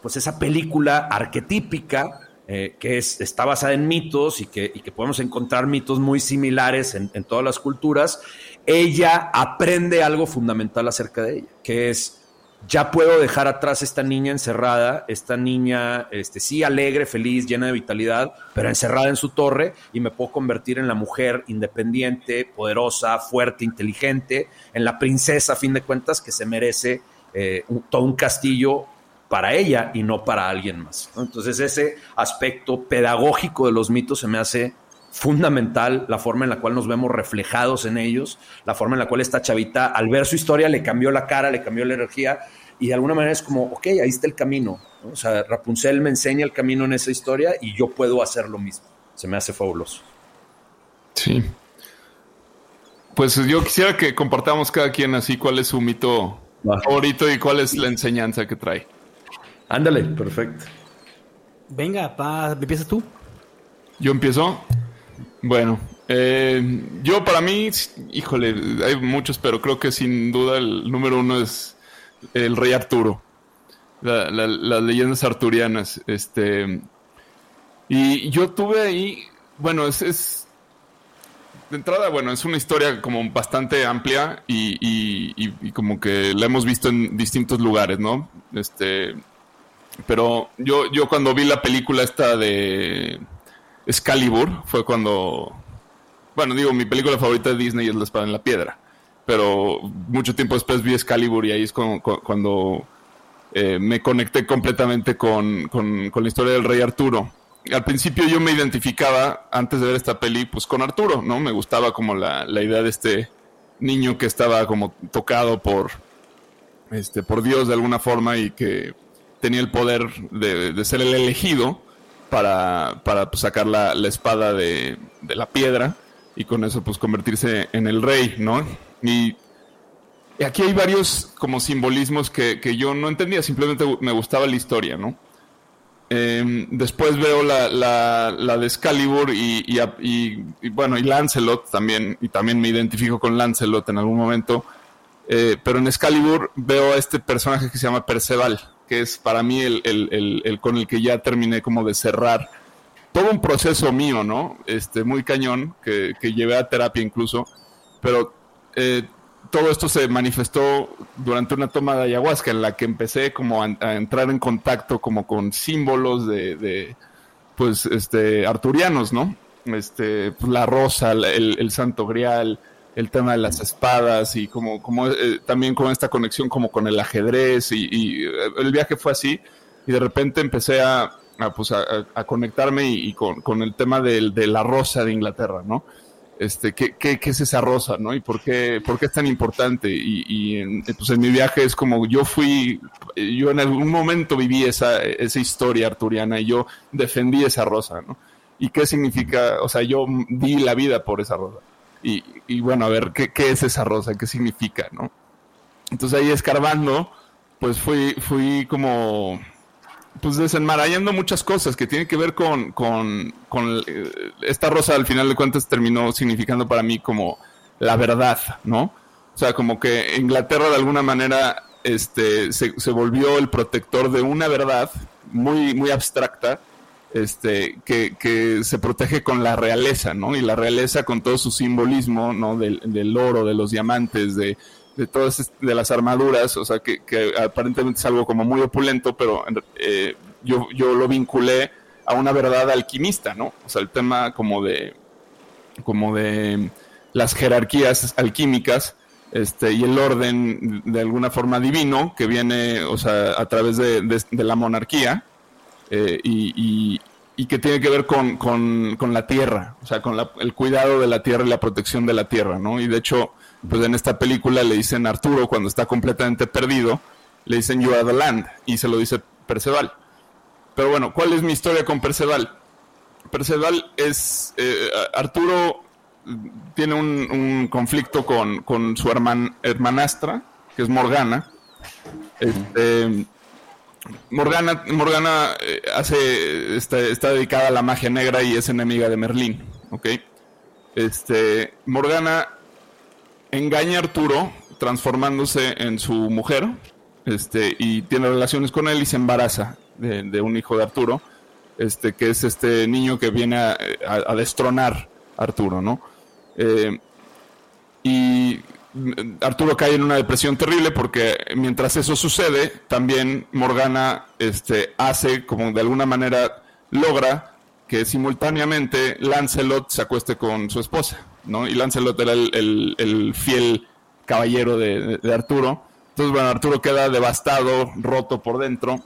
pues esa película arquetípica, eh, que es, está basada en mitos y que, podemos encontrar mitos muy similares en, todas las culturas, ella aprende algo fundamental acerca de ella, que es, ya puedo dejar atrás esta niña encerrada, esta niña, este, sí, alegre, feliz, llena de vitalidad, pero encerrada en su torre y me puedo convertir en la mujer independiente, poderosa, fuerte, inteligente, en la princesa, a fin de cuentas, que se merece eh, todo un castillo para ella y no para alguien más. Entonces ese aspecto pedagógico de los mitos se me hace fundamental, la forma en la cual nos vemos reflejados en ellos, la forma en la cual esta chavita al ver su historia le cambió la cara, le cambió la energía y de alguna manera es como, ok, ahí está el camino. O sea, Rapunzel me enseña el camino en esa historia y yo puedo hacer lo mismo. Se me hace fabuloso. Sí. Pues yo quisiera que compartamos cada quien así cuál es su mito favorito y cuál es la enseñanza que trae. Ándale, perfecto. Venga, pa, ¿empiezas tú? ¿Yo empiezo? Bueno, eh, yo para mí, híjole, hay muchos, pero creo que sin duda el número uno es el Rey Arturo. la- la- las leyendas arturianas. Este, y yo tuve ahí, bueno, es, es- de entrada, bueno, es una historia como bastante amplia y, y- y- y como que la hemos visto en distintos lugares, ¿no? Este, pero yo, yo cuando vi la película esta de Excalibur fue cuando, bueno, digo, mi película favorita de Disney es La Espada en la Piedra, pero mucho tiempo después vi Excalibur y ahí es cu- cu- cuando eh, me conecté completamente con, con- con la historia del rey Arturo. Al principio yo me identificaba, antes de ver esta peli, pues con Arturo, ¿no? Me gustaba como la, la idea de este niño que estaba como tocado por, este, por Dios de alguna forma y que tenía el poder de, ser el elegido para, para pues, sacar la, espada de, la piedra y con eso pues convertirse en el rey, ¿no? Y aquí hay varios como simbolismos que, que yo no entendía, simplemente me gustaba la historia, ¿no? Eh, después veo la, la, la de Excalibur y- y, bueno, y Lancelot también, y también me identifico con Lancelot en algún momento. Eh, pero en Excalibur veo a este personaje que se llama Perceval, que es para mí el, el- el- con el que ya terminé como de cerrar todo un proceso mío, ¿no? Este, muy cañón, que, que llevé a terapia incluso, pero eh, todo esto se manifestó durante una toma de ayahuasca en la que empecé como a, entrar en contacto como con símbolos de, de, pues, este, arturianos, ¿no? Este, pues, la rosa, el, el santo grial, el tema de las espadas y como, como eh, también con esta conexión como con el ajedrez y, eh, el viaje fue así y de repente empecé a, a, pues, a, conectarme y, con, el tema del- de la rosa de Inglaterra, ¿no? este, ¿qué, qué, qué es esa rosa, ¿no? Y por qué, por qué es tan importante. Y, y en, pues en mi viaje es como yo fui, yo en algún momento viví esa, esa historia arturiana y yo defendí esa rosa, ¿no? ¿Y qué significa? O sea, yo di la vida por esa rosa. Y, bueno, a ver, ¿qué, ¿qué es esa rosa? ¿Qué significa, no? Entonces ahí escarbando, pues fui, fui como pues desenmarañando muchas cosas que tienen que ver con, con, con, eh, esta rosa al final de cuentas terminó significando para mí como la verdad, ¿no? O sea, como que Inglaterra de alguna manera este, se, se volvió el protector de una verdad muy, muy abstracta, este, que, se protege con la realeza, ¿no? Y la realeza con todo su simbolismo, ¿no? Del, oro, de los diamantes, de, todas las armaduras, o sea, que, aparentemente es algo como muy opulento, pero eh, yo, lo vinculé a una verdad alquimista, ¿no? O sea, el tema como de, como de las jerarquías alquímicas, este, y el orden de alguna forma divino que viene, o sea, a través de la monarquía, eh, y, y- y que tiene que ver con, con- con la tierra, o sea, con la- el cuidado de la tierra y la protección de la tierra, ¿no? Y de hecho, pues en esta película le dicen a Arturo cuando está completamente perdido, le dicen You are the land, y se lo dice Perceval. Pero bueno, ¿cuál es mi historia con Perceval? Perceval es, eh, Arturo tiene un, un conflicto con, con su herman- hermanastra, que es Morgana. Este, Morgana, Morgana eh, hace, está, está dedicada a la magia negra y es enemiga de Merlín. Este, Morgana engaña a Arturo transformándose en su mujer, este, y tiene relaciones con él y se embaraza de, un hijo de Arturo, este, que es este niño que viene a, destronar a Arturo, ¿no? Eh, y Arturo cae en una depresión terrible porque mientras eso sucede, también Morgana este, hace, como de alguna manera logra que simultáneamente Lancelot se acueste con su esposa, ¿no? Y Lancelot era el, el- el fiel caballero de, de- Arturo. Entonces, bueno, Arturo queda devastado, roto por dentro.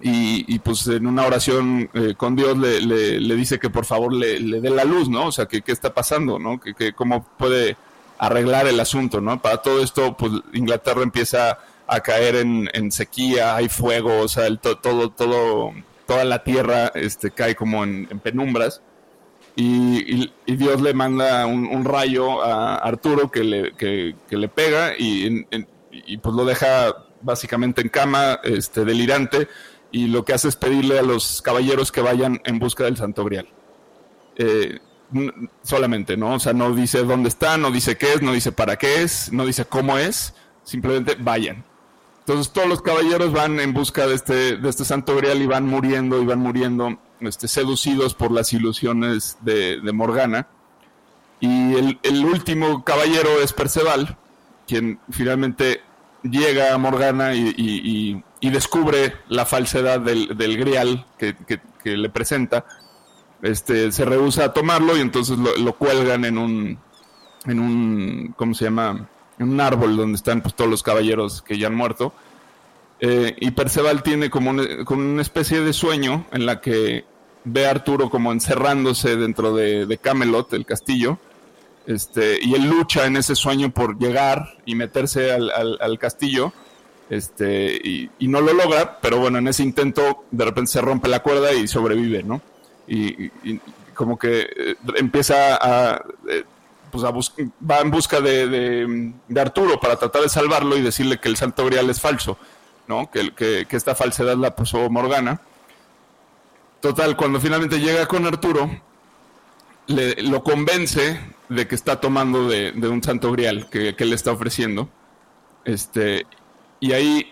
Y, y, pues en una oración eh, con Dios le, le- le dice que por favor le, le dé la luz, ¿no? O sea, que qué está pasando, ¿no? Que, que cómo puede arreglar el asunto, ¿no? Para todo esto, pues Inglaterra empieza a caer en, sequía, hay fuego, o sea, todo, toda la tierra este, cae como en, en penumbras. Y, Dios le manda un, rayo a Arturo que le, pega y, pues lo deja básicamente en cama, este, delirante, y lo que hace es pedirle a los caballeros que vayan en busca del Santo Grial. Eh, solamente, ¿no? O sea, no dice dónde está, no dice qué es, no dice para qué es, no dice cómo es, simplemente vayan. Entonces todos los caballeros van en busca de este, de este santo grial y van muriendo y van muriendo, este, seducidos por las ilusiones de, Morgana. Y el, último caballero es Perceval, quien finalmente llega a Morgana y, descubre la falsedad del, grial que le presenta. Este, se rehúsa a tomarlo y entonces lo, cuelgan en un, en un, ¿cómo se llama? En un árbol donde están pues, todos los caballeros que ya han muerto. Eh, y Perceval tiene como como una especie de sueño en la que ve a Arturo como encerrándose dentro de, Camelot, el castillo. Este, y él lucha en ese sueño por llegar y meterse al, al- al castillo. Este, y, y no lo logra, pero bueno, en ese intento de repente se rompe la cuerda y sobrevive, ¿no? Y, como que eh, empieza a, eh, pues a va en busca de, de- Arturo para tratar de salvarlo y decirle que el Santo Grial es falso, ¿no? Que, que, que esta falsedad la puso Morgana. Total, cuando finalmente llega con Arturo, le, lo convence de que está tomando de, de un santo grial que, que le está ofreciendo. Este, y ahí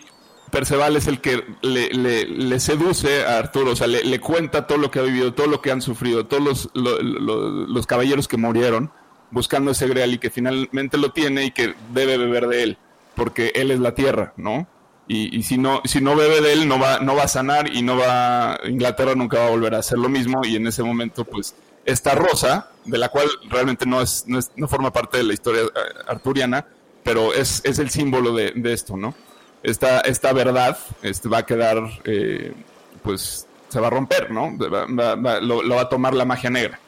Perceval es el que le, seduce a Arturo, o sea, le, cuenta todo lo que ha vivido, todo lo que han sufrido, todos los, lo- lo- los caballeros que murieron buscando ese grial y que finalmente lo tiene y que debe beber de él, porque él es la tierra, ¿no? Y, si no si no bebe de él no va no va a sanar y no va Inglaterra nunca va a volver a hacer lo mismo y en ese momento pues esta rosa de la cual realmente no es no, es- no forma parte de la historia eh, arturiana pero es, es el símbolo de esto no esta esta verdad este va a quedar eh, pues se va a romper no Va- va- va- lo, va a tomar la magia negra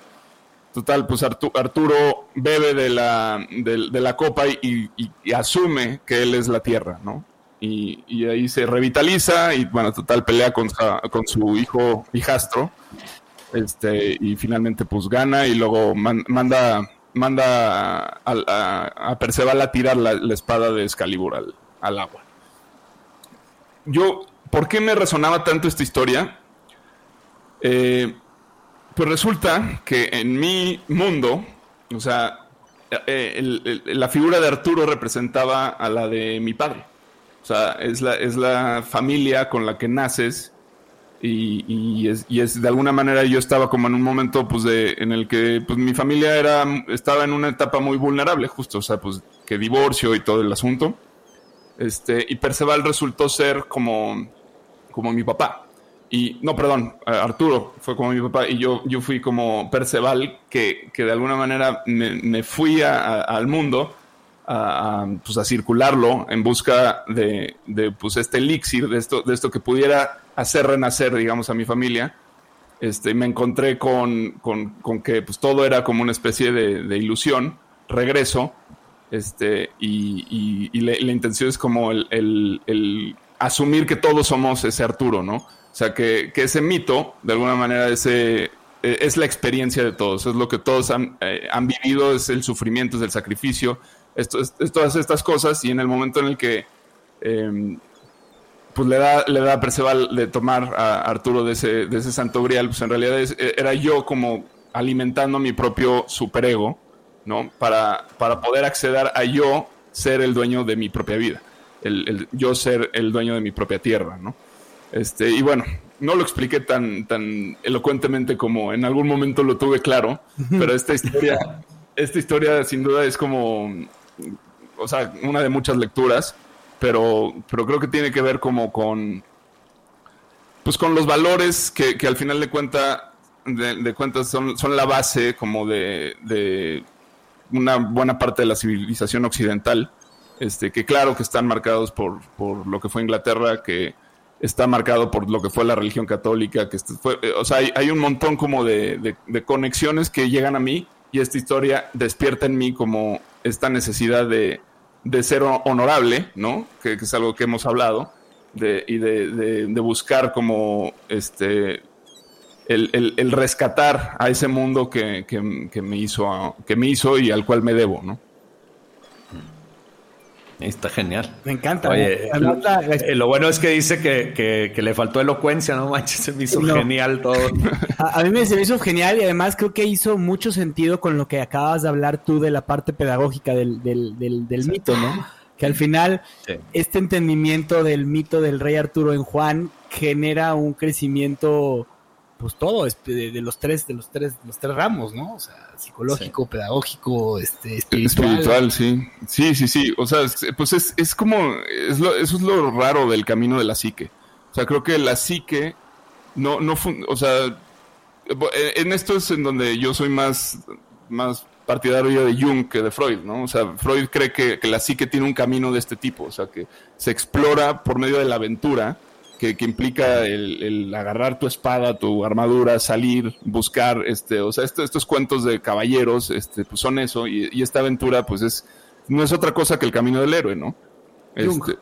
Total, pues Artu- Arturo bebe de la, de, la copa y, asume que él es la tierra, ¿no? Y, ahí se revitaliza y, bueno, total, pelea con, con su hijo hijastro. Este, y finalmente, pues gana y luego man- manda, manda a, a, a Perceval a tirar la, espada de Excalibur al, al agua. Yo, ¿por qué me resonaba tanto esta historia? Eh, pues resulta que en mi mundo, o sea, eh, el- la figura de Arturo representaba a la de mi padre. O sea, es la, es la familia con la que naces y, y es, y es de alguna manera yo estaba como en un momento pues de, en el que pues mi familia era, estaba en una etapa muy vulnerable justo, o sea, pues que divorcio y todo el asunto. Este, y Perceval resultó ser como, como mi papá. Y, no, perdón, eh, Arturo fue como mi papá y yo, yo fui como Perceval, que, que de alguna manera me, me fui a- a- al mundo a, pues, a circularlo en busca de, de, pues, este elixir, de esto, de esto que pudiera hacer renacer, digamos, a mi familia. Este, me encontré con, con, con que pues, todo era como una especie de, de ilusión, regreso, este, y, y- la, intención es como el, el- asumir que todos somos ese Arturo, ¿no? O sea, que, que ese mito, de alguna manera, ese, eh, es la experiencia de todos, es lo que todos han, eh, vivido, es el sufrimiento, es el sacrificio, es, todas estas cosas, y en el momento en el que eh, pues le da, le da a Perceval de tomar a Arturo de ese, de ese santo grial, pues en realidad es- era yo como alimentando mi propio superego, ¿no? Para, para poder acceder a yo ser el dueño de mi propia vida, el, el- yo ser el dueño de mi propia tierra, ¿no? Este, y bueno, no lo expliqué tan, tan elocuentemente como en algún momento lo tuve claro, pero esta historia, esta historia sin duda es como, o sea, una de muchas lecturas, pero, pero creo que tiene que ver como con, pues con los valores que, que al final de, cuenta, de, de cuentas son, son la base como de, de una buena parte de la civilización occidental, este, que claro que están marcados por, por lo que fue Inglaterra, que está marcado por lo que fue la religión católica, que este fue, eh, o sea, hay, un montón como de, de- conexiones que llegan a mí y esta historia despierta en mí como esta necesidad de, de ser ho- honorable, ¿no? Que, es algo que hemos hablado, de, y de buscar como este el, el- el rescatar a ese mundo que, que- que me hizo, que me hizo y al cual me debo, ¿no? Está genial. Me encanta. Oye, Además, la- la- eh, lo bueno es que dice que, que- que le faltó elocuencia, ¿no (laughs) manches? Se me hizo No. genial todo. (laughs) A, a mí me, se me hizo genial y además creo que hizo mucho sentido con lo que acabas de hablar tú de la parte pedagógica del, del, del, del mito, ¿no? Que al final, Sí. este entendimiento del mito del rey Arturo en Juan genera un crecimiento, pues todo, es de, de los tres, de los tres, los tres ramos, ¿no? O sea, psicológico, pedagógico, este, espiritual. Espiritual, sí. Sí, sí, sí. O sea, es- pues es, es como, es lo- eso es lo raro del camino de la psique. O sea, creo que la psique no, no, fun- o sea, en en esto es en donde yo soy más, más partidario de Jung que de Freud, ¿no? O sea, Freud cree que, que la psique tiene un camino de este tipo, o sea, que se explora por medio de la aventura, que, que implica el, el agarrar tu espada, tu armadura, salir, buscar, este, o sea, esto- estos cuentos de caballeros, este, pues son eso, y, y esta aventura, pues es, no es otra cosa que el camino del héroe, ¿no? Jung. Este,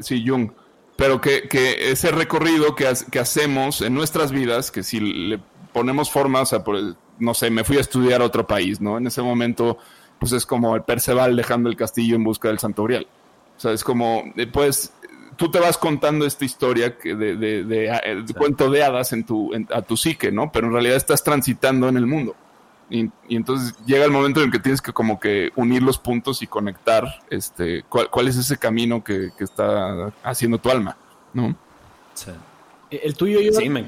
sí, Jung. Pero que, que ese recorrido que, ha- que hacemos en nuestras vidas, que si le ponemos forma, o sea, por no sé, me fui a estudiar a otro país, ¿no? En ese momento, pues es como el Perceval dejando el castillo en busca del Santo Grial. O sea, es como, pues, tú te vas contando esta historia que de, de, de- eh, de cuento de hadas en tu, en- a tu psique, ¿no? Pero en realidad estás transitando en el mundo. Y, y entonces llega el momento en el que tienes que como que unir los puntos y conectar este cuál, cuál es ese camino que, que está haciendo tu alma, ¿no? Sí. El tuyo, yo. Sí, me,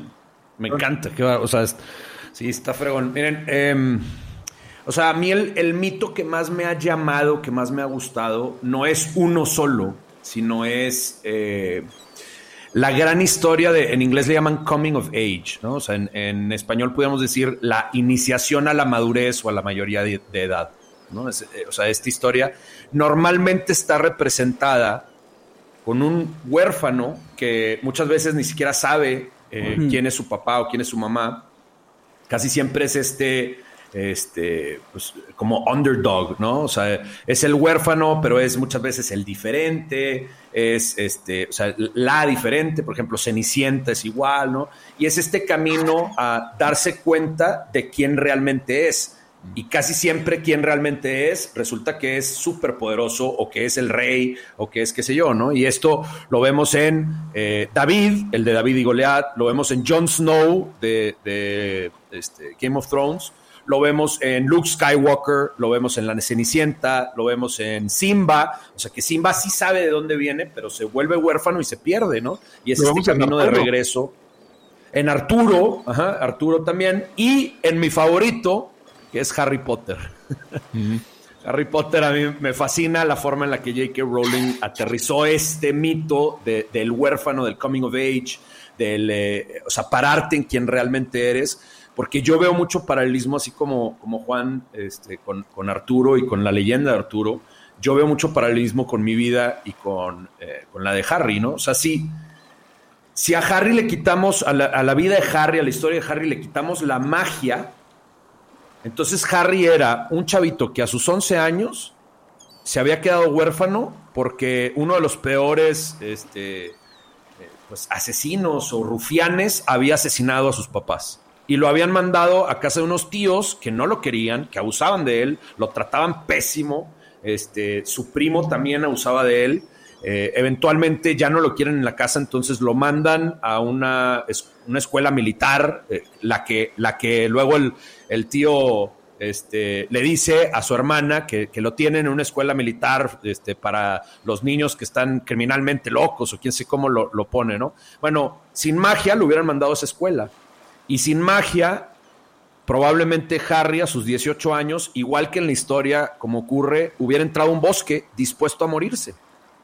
me encanta. o sea, es- sí, está fregón. Miren, em, o sea, a mí el, el mito que más me ha llamado, que más me ha gustado, no es uno solo, sino es eh, la gran historia de, en inglés le llaman coming of age, ¿no? O sea, en, en español podríamos decir la iniciación a la madurez o a la mayoría de, de edad, ¿no? Es, eh, o sea, esta historia normalmente está representada con un huérfano que muchas veces ni siquiera sabe eh, quién es su papá o quién es su mamá. Casi siempre es este, este, pues, como underdog, ¿no? O sea, es el huérfano, pero es muchas veces el diferente, es este, o sea, la diferente, por ejemplo, Cenicienta es igual, ¿no? Y es este camino a darse cuenta de quién realmente es. Y casi siempre quien realmente es, resulta que es súper poderoso o que es el rey o que es qué sé yo, ¿no? Y esto lo vemos en eh, David, el de David y Goliat, lo vemos en Jon Snow de, de, este, Game of Thrones, lo vemos en Luke Skywalker, lo vemos en La Cenicienta, lo vemos en Simba, o sea que Simba sí sabe de dónde viene, pero se vuelve huérfano y se pierde, ¿no? Y es este camino de regreso. En Arturo, ajá, Arturo también, y en mi favorito, que es Harry Potter. Harry Potter a mí me fascina la forma en la que J.K. Rowling aterrizó este mito de- del huérfano, del coming of age, del, eh, o sea, pararte en quien realmente eres, porque yo veo mucho paralelismo, así como, como Juan este, con, con Arturo y con la leyenda de Arturo, yo veo mucho paralelismo con mi vida y con, eh, con la de Harry, ¿no? O sea, sí, si a Harry le quitamos, a la, a la vida de Harry, a la historia de Harry, le quitamos la magia, entonces Harry era un chavito que a sus 11 años se había quedado huérfano porque uno de los peores este, eh, pues, asesinos o rufianes había asesinado a sus papás. Y lo habían mandado a casa de unos tíos que no lo querían, que abusaban de él, lo trataban pésimo. Este, su primo también abusaba de él. Eh, eventualmente ya no lo quieren en la casa, entonces lo mandan a una, una escuela militar, eh, la, que, la que luego el, el tío este, le dice a su hermana que, que lo tienen en una escuela militar este, para los niños que están criminalmente locos o quién sé cómo lo, lo pone, ¿no? Bueno, sin magia lo hubieran mandado a esa escuela. Y sin magia, probablemente Harry a sus 18 años, igual que en la historia, como ocurre, hubiera entrado a un bosque dispuesto a morirse.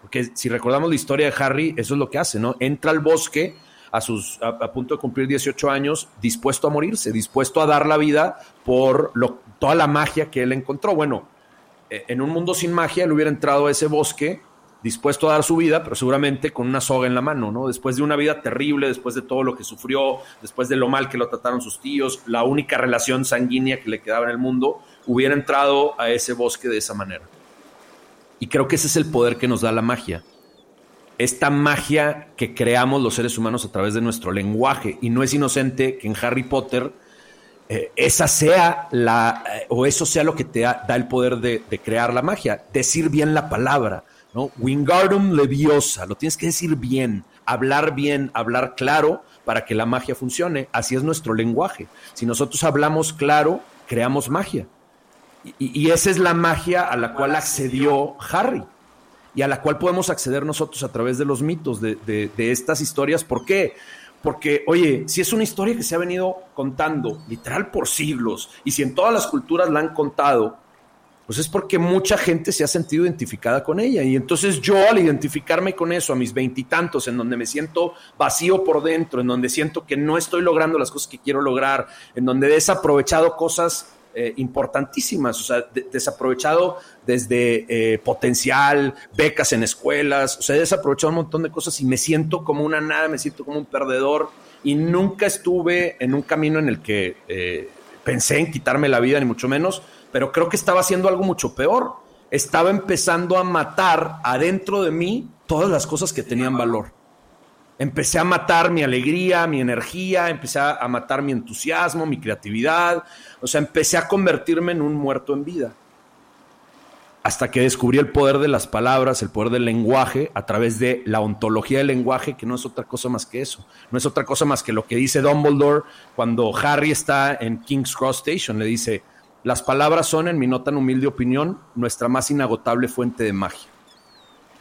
Porque si recordamos la historia de Harry, eso es lo que hace, ¿no? Entra al bosque a, sus, a, punto de cumplir 18 años, dispuesto a morirse, dispuesto a dar la vida por lo, toda la magia que él encontró. Bueno, eh, en un mundo sin magia, él hubiera entrado a ese bosque dispuesto a dar su vida, pero seguramente con una soga en la mano, ¿no? Después de una vida terrible, después de todo lo que sufrió, después de lo mal que lo trataron sus tíos, la única relación sanguínea que le quedaba en el mundo, hubiera entrado a ese bosque de esa manera. Y creo que ese es el poder que nos da la magia. Esta magia que creamos los seres humanos a través de nuestro lenguaje. Y no es inocente que en Harry Potter eh, esa sea la, eh, o eso sea lo que te da, el poder de, de crear la magia. Decir bien la palabra, ¿no? Wingardium Leviosa, lo tienes que decir bien, hablar bien, hablar claro para que la magia funcione. Así es nuestro lenguaje. Si nosotros hablamos claro, creamos magia. Y, esa es la magia a la cual accedió Harry. y a la cual podemos acceder nosotros a través de los mitos, de estas historias. ¿Por qué? Porque, oye, si es una historia que se ha venido contando literal por siglos, y si en todas las culturas la han contado, pues es porque mucha gente se ha sentido identificada con ella. Y entonces yo al identificarme con eso a mis veintitantos, en donde me siento vacío por dentro, en donde siento que no estoy logrando las cosas que quiero lograr, en donde he desaprovechado cosas eh, importantísimas, o sea, de, desaprovechado desde eh, potencial, becas en escuelas, o sea, he desaprovechado un montón de cosas y me siento como una nada, me siento como un perdedor y nunca estuve en un camino en el que eh, pensé en quitarme la vida, ni mucho menos, pero creo que estaba haciendo algo mucho peor. Estaba empezando a matar adentro de mí todas las cosas que tenían valor. Empecé a matar mi alegría, mi energía, empecé a matar mi entusiasmo, mi creatividad. O sea, empecé a convertirme en un muerto en vida. Hasta que descubrí el poder de las palabras, el poder del lenguaje, a través de la ontología del lenguaje, que no es otra cosa más que eso. No es otra cosa más que lo que dice Dumbledore cuando Harry está en King's Cross Station. Le dice, las palabras son, en mi no tan humilde opinión, nuestra más inagotable fuente de magia.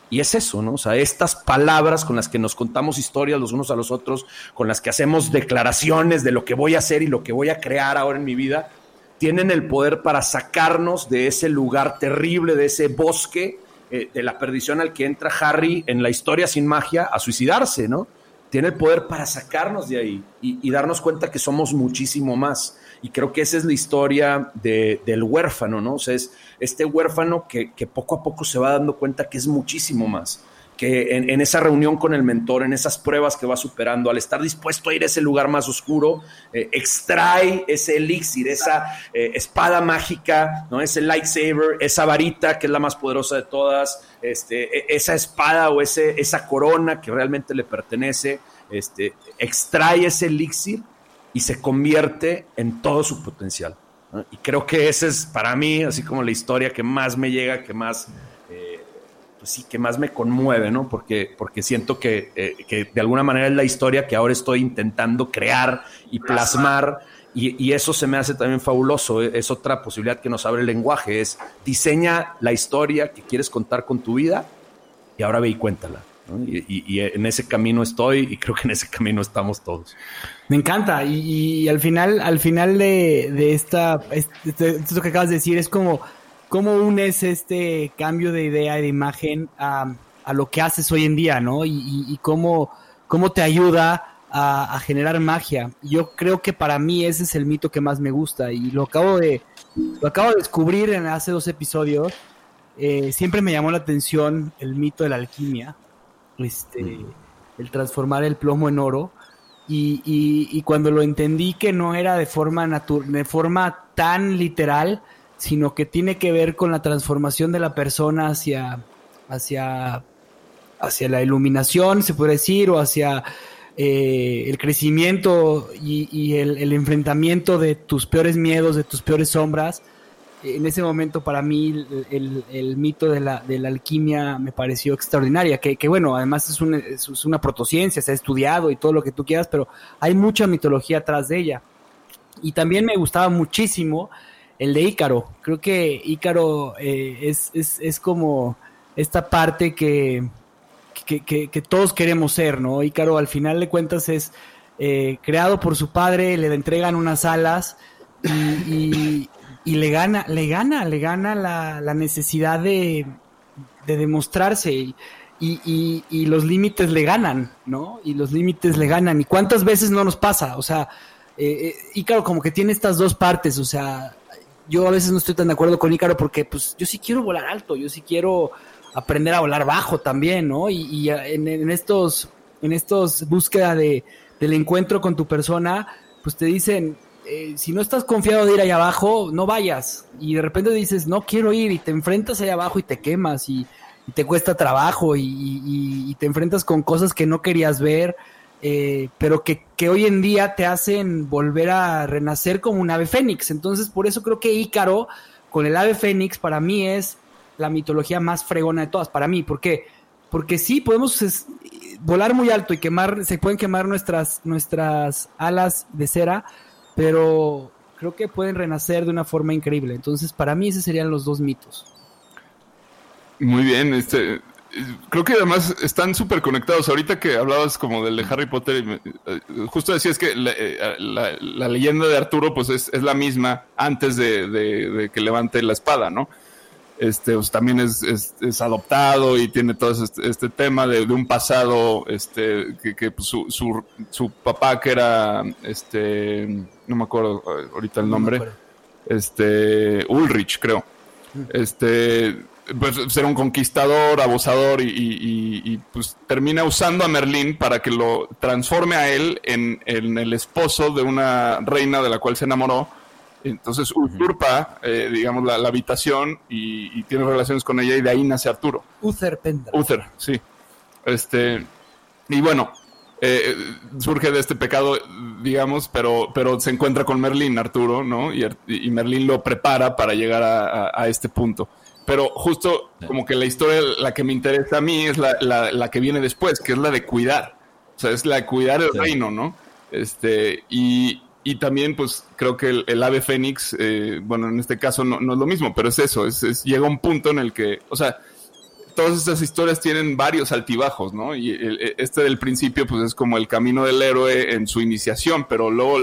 Y es eso, ¿no? O sea, estas palabras con las que nos contamos historias los unos a los otros, con las que hacemos declaraciones de lo que voy a hacer y lo que voy a crear ahora en mi vida, tienen el poder para sacarnos de ese lugar terrible, de ese bosque eh, de la perdición al que entra Harry en la historia sin magia a suicidarse, ¿no? Tiene el poder para sacarnos de ahí y, y darnos cuenta que somos muchísimo más. Y creo que esa es la historia de, del huérfano, ¿no? O sea, es este huérfano que, que, poco a poco se va dando cuenta que es muchísimo más. Que en, en, esa reunión con el mentor, en esas pruebas que va superando, al estar dispuesto a ir a ese lugar más oscuro, eh, extrae ese elixir, esa eh, espada mágica, ¿no? ese lightsaber, esa varita que es la más poderosa de todas, este, esa espada o ese, esa corona que realmente le pertenece, este, extrae ese elixir y se convierte en todo su potencial. ¿no? Y creo que esa es para mí, así como la historia que más me llega, que más, eh, pues sí, que más me conmueve, ¿no? Porque, porque siento que, eh, que, de alguna manera es la historia que ahora estoy intentando crear y plasmar. Y, y, eso se me hace también fabuloso. Es otra posibilidad que nos abre el lenguaje. Es diseña la historia que quieres contar con tu vida y ahora ve y cuéntala. Y, en ese camino estoy y creo que en ese camino estamos todos. Me encanta y, al final, al final de, de esta, esto que acabas de decir es como cómo unes este cambio de idea y de imagen a, a lo que haces hoy en día, ¿no? Y, cómo, cómo te ayuda a, a, generar magia. Yo creo que para mí ese es el mito que más me gusta y lo acabo de, lo acabo de descubrir en hace dos episodios. Eh, siempre me llamó la atención el mito de la alquimia este, mm. el transformar el plomo en oro. Y, y, y, cuando lo entendí que no era de forma, de forma tan literal, sino que tiene que ver con la transformación de la persona hacia, hacia, hacia la iluminación, se puede decir, o hacia eh, el crecimiento y, y el, el, enfrentamiento de tus peores miedos, de tus peores sombras, en ese momento para mí el, el, mito de la, de la, alquimia me pareció extraordinaria, que, que bueno, además es una, es una, protociencia, se ha estudiado y todo lo que tú quieras, pero hay mucha mitología atrás de ella. Y también me gustaba muchísimo el de Ícaro, creo que Ícaro eh, es, es, es, como esta parte que, que, que, que, todos queremos ser, ¿no? Ícaro al final de cuentas es eh, creado por su padre, le entregan unas alas y, y y le gana, le gana, le gana la, la necesidad de, de demostrarse y, y, y, los límites le ganan, ¿no? Y los límites le ganan. ¿Y cuántas veces no nos pasa? O sea, eh, Ícaro como que tiene estas dos partes, o sea, yo a veces no estoy tan de acuerdo con Ícaro porque pues yo sí quiero volar alto, yo sí quiero aprender a volar bajo también, ¿no? Y, y en, en, estos, en estos búsqueda de, del encuentro con tu persona, pues te dicen, eh, si no estás confiado de ir allá abajo, no vayas. Y de repente dices, no quiero ir, y te enfrentas allá abajo y te quemas, y, te cuesta trabajo, y, te enfrentas con cosas que no querías ver, eh, pero que, que, hoy en día te hacen volver a renacer como un ave fénix. Entonces, por eso creo que Ícaro, con el ave fénix, para mí es la mitología más fregona de todas. Para mí, ¿por qué? Porque sí, podemos volar muy alto y quemar, se pueden quemar nuestras, nuestras alas de cera pero creo que pueden renacer de una forma increíble. Entonces, para mí, esos serían los dos mitos. Muy bien, este, creo que además están súper conectados. Ahorita que hablabas como del de Harry Potter, eh, justo decías que eh, la, leyenda de Arturo pues es, la misma antes de, que levante la espada, ¿no? Este, pues, también es, adoptado y tiene todo este, este tema de, un pasado, este, que, pues, su, su, papá que era, este, no me acuerdo ahorita el nombre, este, Ulrich creo, este, pues, ser un conquistador, abusador y, pues termina usando a Merlín para que lo transforme a él en, el esposo de una reina de la cual se enamoró. Entonces usurpa, eh, digamos, la, habitación y, tiene relaciones con ella y de ahí nace Arturo. Uther Pendra. Uther, sí. Este, y bueno, eh, surge de este pecado, digamos, pero, pero se encuentra con Merlín, Arturo, ¿no? Y, y Merlín lo prepara para llegar a este punto. Pero justo como que la historia, la que me interesa a mí es la, la, que viene después, que es la de cuidar. O sea, es la de cuidar el reino, ¿no? Este, y, y también, pues, creo que el, ave fénix, eh, bueno, en este caso no, no, es lo mismo, pero es eso, es, llega un punto en el que, o sea, todas estas historias tienen varios altibajos, ¿no? Y este del principio, pues, es como el camino del héroe en su iniciación, pero luego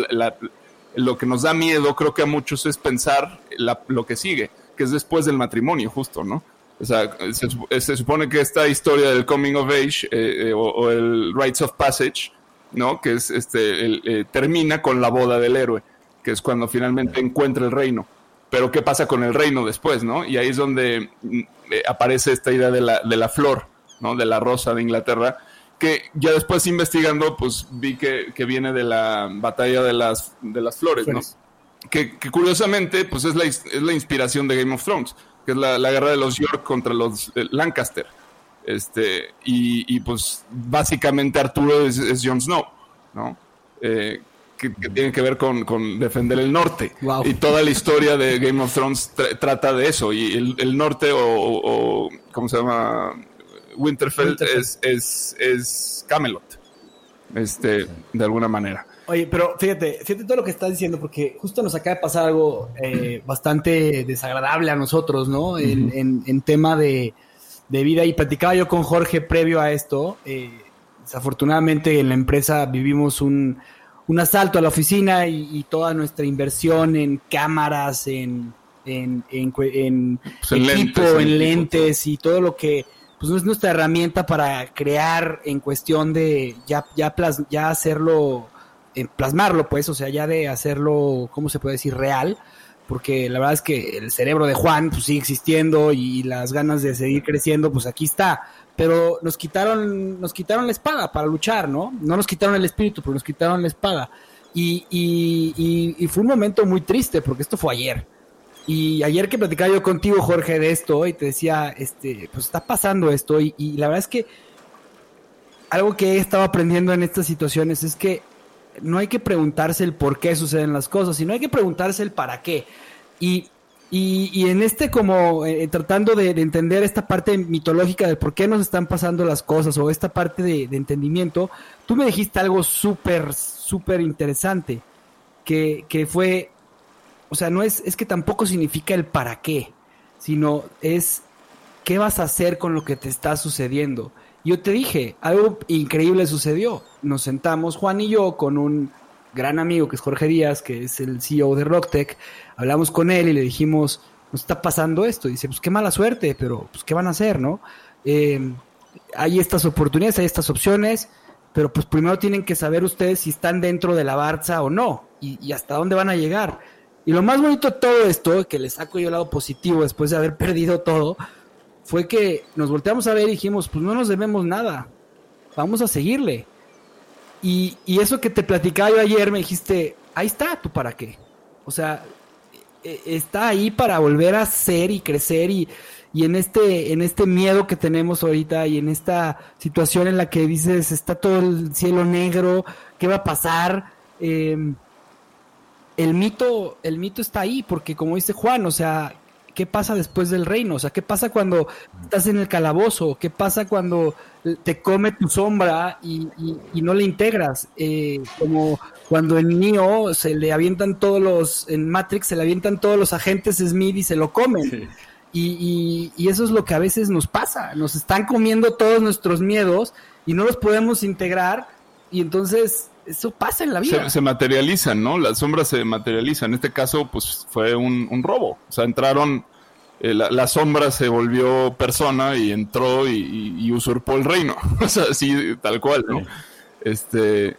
lo que nos da miedo, creo que a muchos, es pensar lo que sigue que es después del matrimonio, justo, ¿no? O sea, se, supone que esta historia del coming of age eh, eh, o, el rites of passage, ¿no? Que es este, eh, termina con la boda del héroe, que es cuando finalmente encuentra el reino. Pero ¿qué pasa con el reino después, no? Y ahí es donde mm, aparece esta idea de la, de la flor, ¿no? De la rosa de Inglaterra, que ya después investigando, pues vi que, viene de la batalla de las, de las flores, ¿no? que, curiosamente pues es la, es la inspiración de Game of Thrones, que es la, guerra de los York contra los eh, Lancaster. Este, y, pues básicamente Arturo es, Jon Snow, ¿no? Eh, que, tiene que ver con, defender el norte. Y toda la historia de Game of Thrones trata de eso. Y el, norte, o, ¿cómo se llama? Winterfell, Es, es, es Camelot. Este, de alguna manera. Oye, pero fíjate, fíjate todo lo que estás diciendo, porque justo nos acaba de pasar algo eh, bastante desagradable a nosotros, ¿no? en, tema de, vida. Y platicaba yo con Jorge previo a esto. Eh, desafortunadamente en la empresa vivimos un, asalto a la oficina y, toda nuestra inversión en cámaras, en, en, en, pues equipo, lentes, en lentes y todo lo que pues es nuestra herramienta para crear en cuestión de ya, ya, ya hacerlo plasmarlo, pues, o sea, ya de hacerlo, ¿cómo se puede decir? Real, porque la verdad es que el cerebro de Juan pues, sigue existiendo y las ganas de seguir creciendo, pues aquí está. Pero nos quitaron, nos quitaron la espada para luchar, ¿no? No nos quitaron el espíritu, pero nos quitaron la espada. Y, y, fue un momento muy triste, porque esto fue ayer. Y ayer que platicaba yo contigo, Jorge, de esto, y te decía, este, pues está pasando esto, y, y la verdad es que algo que he estado aprendiendo en estas situaciones es que no hay que preguntarse el por qué suceden las cosas, sino hay que preguntarse el para qué. Y, y, en este como eh, tratando de, entender esta parte mitológica de por qué nos están pasando las cosas o esta parte de, entendimiento, tú me dijiste algo súper, súper interesante, que, que fue, o sea, no es, es que tampoco significa el para qué, sino es qué vas a hacer con lo que te está sucediendo. Yo te dije, algo increíble sucedió. Nos sentamos, Juan y yo, con un gran amigo que es Jorge Díaz, que es el CEO de Rocktech. Hablamos con él y le dijimos, nos está pasando esto. Y dice, pues qué mala suerte, pero pues qué van a hacer, ¿no? Em, hay estas oportunidades, hay estas opciones, pero pues primero tienen que saber ustedes si están dentro de la Barça o no y, y hasta dónde van a llegar. Y lo más bonito de todo esto, que le saco yo el lado positivo después de haber (laughs) perdido todo, fue que nos volteamos a ver y dijimos, pues no nos debemos nada, vamos a seguirle. Y, eso que te platicaba yo ayer, me dijiste, ahí está, ¿tú para qué? O sea, está ahí para volver a ser y crecer y, en este en este miedo que tenemos ahorita y en esta situación en la que dices está todo el cielo negro qué va a pasar em, el mito el mito está ahí porque como dice Juan o sea ¿qué pasa después del reino? O sea, ¿qué pasa cuando estás en el calabozo? ¿Qué pasa cuando te come tu sombra y, no le integras? Eh, como cuando en Neo se le avientan todos los, en Matrix se le avientan todos los agentes Smith y se lo comen. Y, y, eso es lo que a veces nos pasa. Nos están comiendo todos nuestros miedos y no los podemos integrar. Y entonces eso pasa en la vida. Se, materializan, ¿no? Las sombras se materializan. En este caso, pues fue un, robo. O sea, entraron, eh, la, sombra se volvió persona y entró y, usurpó el reino. (laughs) o sea, así, tal cual, ¿no? Este.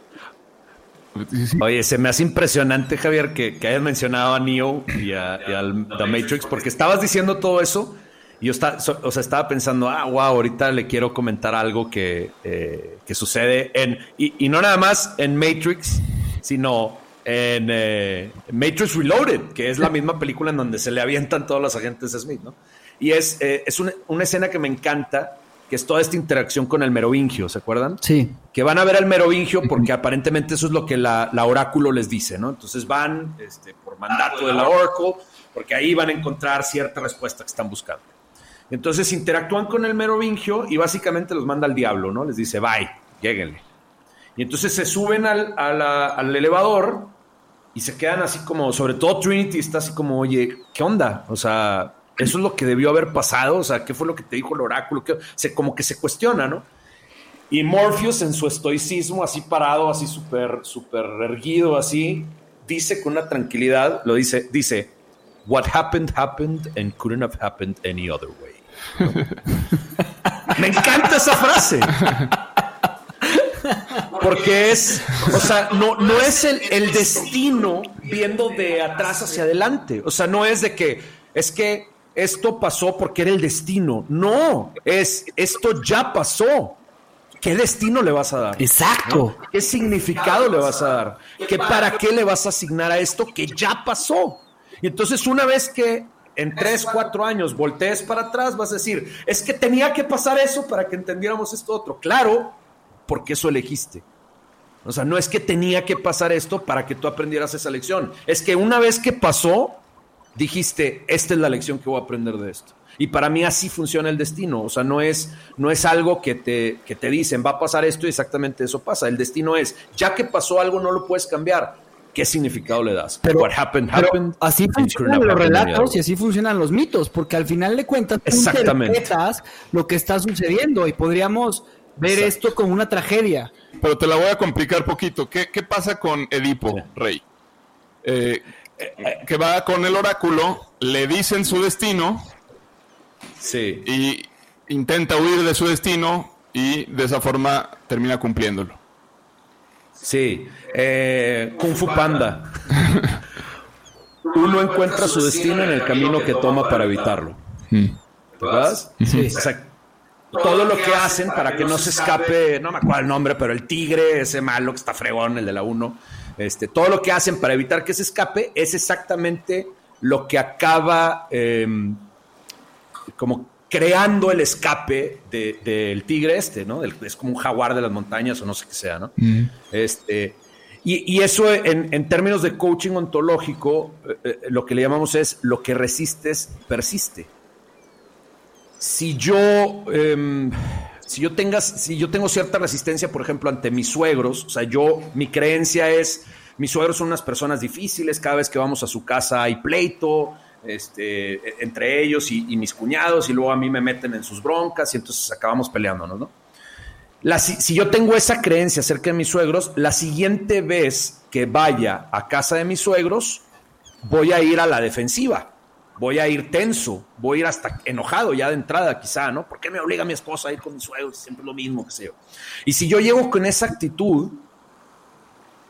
Oye, se me hace impresionante, Javier, que, que hayas mencionado a Neo y, a, al The Matrix, porque estabas diciendo todo eso y yo está, o sea, estaba pensando, ah, wow, ahorita le quiero comentar algo que, eh, que sucede en, y, no nada más en Matrix, sino en eh, Matrix Reloaded, que es la misma película en donde se le avientan todos los agentes Smith, ¿no? Y es, eh, es una, una escena que me encanta que es toda esta interacción con el merovingio, ¿se acuerdan? Sí. Que van a ver al merovingio porque aparentemente eso es lo que la, oráculo les dice, ¿no? Entonces van este, por mandato de la oráculo porque ahí van a encontrar cierta respuesta que están buscando. Entonces interactúan con el merovingio y básicamente los manda al diablo, ¿no? Les dice, bye, lléguenle. Y entonces se suben al, al elevador y se quedan así como, sobre todo Trinity está así como, oye, ¿qué onda? O sea, eso es lo que debió haber pasado, o sea, ¿qué fue lo que te dijo el oráculo? Que se, como que se cuestiona, ¿no? Y Morpheus en su estoicismo, así parado, así súper, súper erguido, así, dice con una tranquilidad, lo dice, dice, what happened, happened and couldn't have happened any other way. Me encanta esa frase. Porque es, o sea, no, no es el, el destino viendo de atrás hacia adelante. O sea, no es de que, es que esto pasó porque era el destino. No, es esto ya pasó. ¿Qué destino le vas a dar? Exacto. ¿Qué significado le vas a dar? ¿Qué para qué le vas a asignar a esto que ya pasó? Y entonces una vez que en tres, cuatro años voltees para atrás, vas a decir, es que tenía que pasar eso para que entendiéramos esto otro. Claro, porque eso elegiste. O sea, no es que tenía que pasar esto para que tú aprendieras esa lección. Es que una vez que pasó, dijiste, esta es la lección que voy a aprender de esto. Y para mí así funciona el destino. O sea, no es, no es algo que te, que te dicen, va a pasar esto y exactamente eso pasa. El destino es, ya que pasó algo, no lo puedes cambiar. ¿Qué significado le das? Pero, así funcionan los relatos y así funcionan los mitos, porque al final de cuentas tú interpretas lo que está sucediendo y podríamos ver esto como una tragedia. Pero te la voy a complicar poquito. ¿Qué, qué pasa con Edipo, Rey? Eh, que va con el oráculo, le dicen su destino. Sí. Y intenta huir de su destino y de esa forma termina cumpliéndolo. Sí. Eh, Kung Fu Panda. Uno encuentra su destino en el camino que toma para evitarlo. Mm. ¿Verdad? Sí. todo lo que hacen para que no se escape, no me acuerdo el nombre, pero el tigre, ese malo que está fregón, el de la 1, este, todo lo que hacen para evitar que se escape es exactamente lo que acaba em, como creando el escape del tigre este, ¿no? es como un jaguar de las montañas o no sé qué sea, ¿no? Este, y, eso en, términos de coaching ontológico, eh, eh, lo que le llamamos es lo que resistes persiste. Si yo, em, si yo si yo tengo cierta resistencia, por ejemplo, ante mis suegros, o sea, yo, mi creencia es, mis suegros son unas personas difíciles, cada vez que vamos a su casa hay pleito, este, entre ellos y, mis cuñados, y luego a mí me meten en sus broncas y entonces acabamos peleándonos, ¿no? si, yo tengo esa creencia acerca de mis suegros, la siguiente vez que vaya a casa de mis suegros, voy a ir a la defensiva voy a ir tenso, voy a ir hasta enojado ya de entrada quizá, ¿no? ¿Por qué me obliga mi esposa a ir con mis suegros? Siempre lo mismo, que sé yo. Y si yo llego con esa actitud,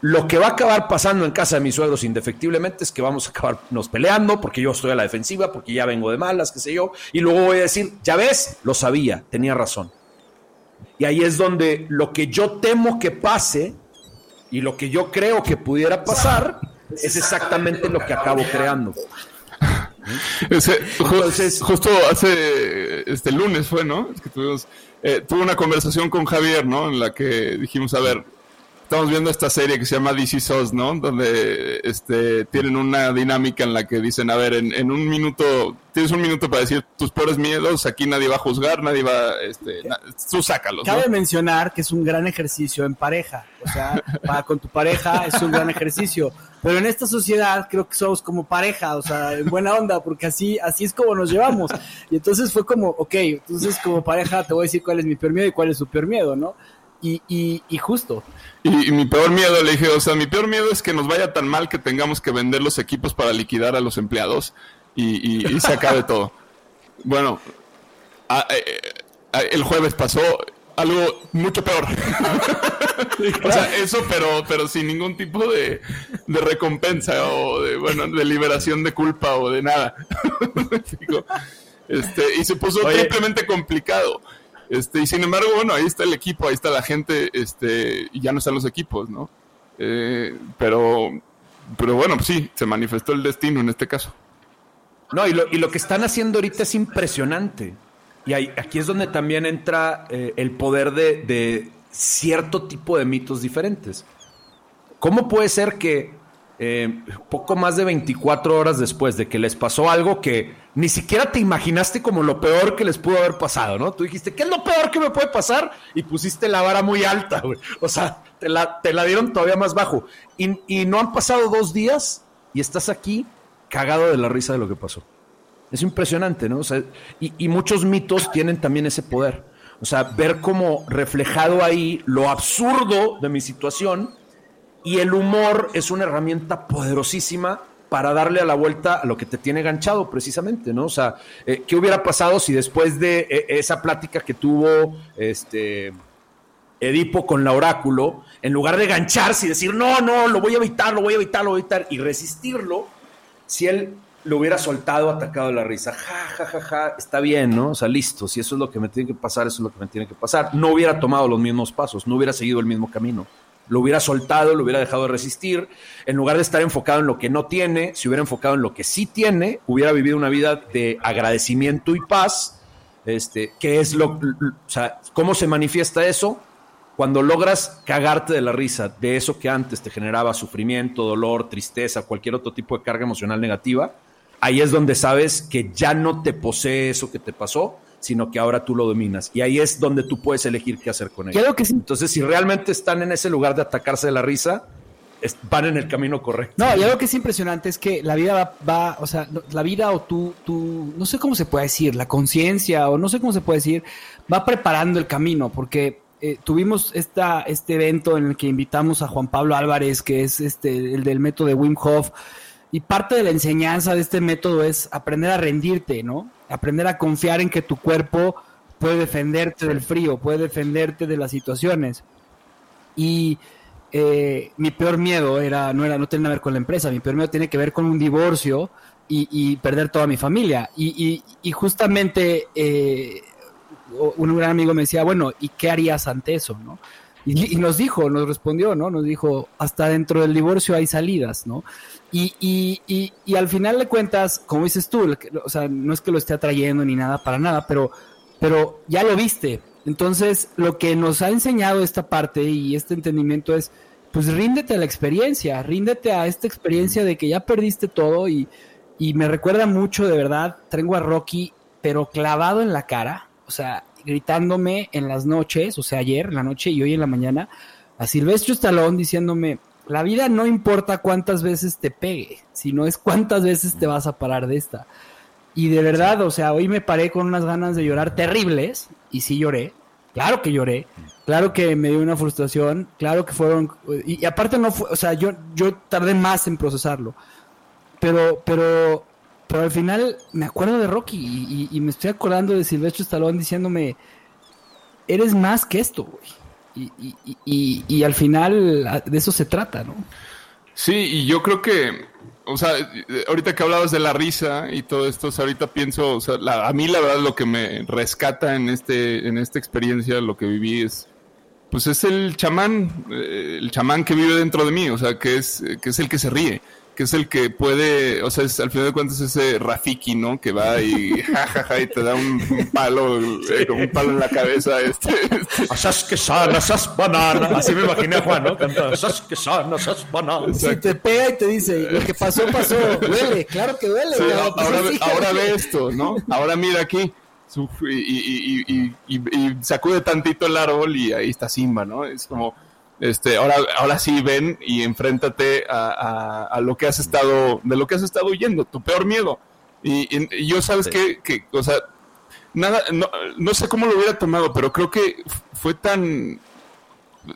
lo que va a acabar pasando en casa de mis suegros indefectiblemente es que vamos a acabarnos peleando porque yo estoy a la defensiva, porque ya vengo de malas, qué sé yo, y luego voy a decir, ya ves, lo sabía, tenía razón. Y ahí es donde lo que yo temo que pase y lo que yo creo que pudiera pasar es exactamente lo que acabo creando. (laughs) justo hace este lunes fue, ¿no? Es que tuvimos, eh, tuve una conversación con Javier, ¿no? En la que dijimos, a ver, estamos viendo esta serie que se llama DC SOS, ¿no? Donde este, tienen una dinámica en la que dicen, a ver, en, en un minuto, tienes un minuto para decir tus peores miedos, aquí nadie va a juzgar, nadie va, este, na- tú sácalos, ¿no? Cabe mencionar que es un gran ejercicio en pareja. O sea, (laughs) para con tu pareja es un gran ejercicio. Pero en esta sociedad creo que somos como pareja, o sea, en buena onda, porque así, así es como nos llevamos. Y entonces fue como, ok, entonces como pareja te voy a decir cuál es mi peor miedo y cuál es su peor miedo, ¿no? Y, y, y justo. Y, y mi peor miedo, le dije, o sea, mi peor miedo es que nos vaya tan mal que tengamos que vender los equipos para liquidar a los empleados y, y- y se acabe todo. Bueno, a- eh, eh, el jueves pasó algo mucho peor. (laughs) o sea, eso, pero, pero sin ningún tipo de, de recompensa o de, bueno, de liberación de culpa o de nada. (laughs) Este, y se puso Oye. triplemente complicado. Este, y sin embargo, bueno, ahí está el equipo, ahí está la gente, este, y ya no están los equipos, ¿no? Eh, pero, pero bueno, pues sí, se manifestó el destino en este caso. No, y lo, y lo que están haciendo ahorita es impresionante. Y aquí es donde también entra eh, el poder de, de cierto tipo de mitos diferentes. ¿Cómo puede ser que eh, poco más de 24 horas después de que les pasó algo que ni siquiera te imaginaste como lo peor que les pudo haber pasado, ¿no? Tú dijiste, ¿qué es lo peor que me puede pasar? Y pusiste la vara muy alta, güey. O sea, te la, te la dieron todavía más bajo. Y, y no han pasado dos días y estás aquí cagado de la risa de lo que pasó. Es impresionante, ¿no? O sea, y, y muchos mitos tienen también ese poder. O sea, ver como reflejado ahí lo absurdo de mi situación y el humor es una herramienta poderosísima para darle a la vuelta lo que te tiene ganchado precisamente, ¿no? O sea, eh, ¿qué hubiera pasado si después de eh, esa plática que tuvo este Edipo con la oráculo, en lugar de gancharse y decir, no, no, lo voy a evitar, lo voy a evitar, lo voy a evitar, y resistirlo, si él lo hubiera soltado, atacado de la risa, ja, ja, ja, ja, está bien, ¿no? O sea, listo, si eso es lo que me tiene que pasar, eso es lo que me tiene que pasar. No hubiera tomado los mismos pasos, no hubiera seguido el mismo camino. Lo hubiera soltado, lo hubiera dejado de resistir. En lugar de estar enfocado en lo que no tiene, si hubiera enfocado en lo que sí tiene, hubiera vivido una vida de agradecimiento y paz. Este, ¿qué es lo, o sea, cómo se manifiesta eso? Cuando logras cagarte de la risa de eso que antes te generaba sufrimiento, dolor, tristeza, cualquier otro tipo de carga emocional negativa, ahí es donde sabes que ya no te posee eso que te pasó, sino que ahora tú lo dominas. Y ahí es donde tú puedes elegir qué hacer con ello. Creo que sí. Entonces, si realmente están en ese lugar de atacarse de la risa, van en el camino correcto. No, y algo que es impresionante es que la vida va, va o sea, no- la vida o tú, tú, no sé cómo se puede decir, la conciencia o no sé cómo se puede decir, va preparando el camino, porque eh, tuvimos esta, este evento en el que invitamos a Juan Pablo Álvarez, que es este, el del método de Wim Hof, y parte de la enseñanza de este método es aprender a rendirte, ¿no? Aprender a confiar en que tu cuerpo puede defenderte del frío, puede defenderte de las situaciones. Y eh, mi peor miedo era no era no tenía que ver con la empresa, mi peor miedo tiene que ver con un divorcio y, y perder toda mi familia. Y, y- y justamente eh, un gran amigo me decía, bueno, ¿y qué harías ante eso, no? Y nos dijo, nos respondió, ¿no? Nos dijo, hasta dentro del divorcio hay salidas, ¿no? Y, y, y, y al final de cuentas, como dices tú, o sea, no es que lo esté atrayendo ni nada para nada, pero, pero ya lo viste. Entonces, lo que nos ha enseñado esta parte y este entendimiento es, pues ríndete a la experiencia, ríndete a esta experiencia de que ya perdiste todo y, y me recuerda mucho, de verdad, tengo a Rocky, pero clavado en la cara, o sea, gritándome en las noches, o sea, ayer en la noche y hoy en la mañana, a Silvestre Stallone diciéndome, la vida no importa cuántas veces te pegue, sino es cuántas veces te vas a parar de esta. Y de verdad, o sea, hoy me paré con unas ganas de llorar terribles, y sí lloré, claro que lloré, claro que me dio una frustración, claro que fueron, y, y aparte no fue, o sea, yo, yo tardé más en procesarlo, pero, pero, pero al final me acuerdo de Rocky y, y- y me estoy acordando de Silvestre Stallone diciéndome, eres más que esto, güey. Y, y- y- y- al final de eso se trata, ¿no? Sí, y yo creo que, o sea, ahorita que hablabas de la risa y todo esto, ahorita pienso, o sea, la- a mí la verdad lo que me rescata en este, en esta experiencia, lo que viví es, pues es el chamán, eh, el chamán que vive dentro de mí, o sea, que es, que es el que se ríe. Que es el que puede, o sea, es, al final de cuentas ese Rafiki, ¿no? Que va y (laughs) jajaja y te da un, un palo, eh, un palo en la cabeza, este, este. Asas que sana, asas banana. Así me imaginé a Juan, ¿no? Cantando, asas que sana, asas banana. Si te pega y te dice, lo que pasó, pasó, duele, claro que duele. Sí, ahora, ve- ahora ve esto, ¿no? Ahora mira aquí. Su- Y, y- y- y- y- y sacude tantito el árbol y ahí está Simba, ¿no? Es como, este, ahora, ahora sí ven y enfréntate a, a- a lo que has estado, de lo que has estado huyendo, tu peor miedo. Y, y- y yo sabes Sí. que, que, o sea, nada, no, no sé cómo lo hubiera tomado, pero creo que fue tan,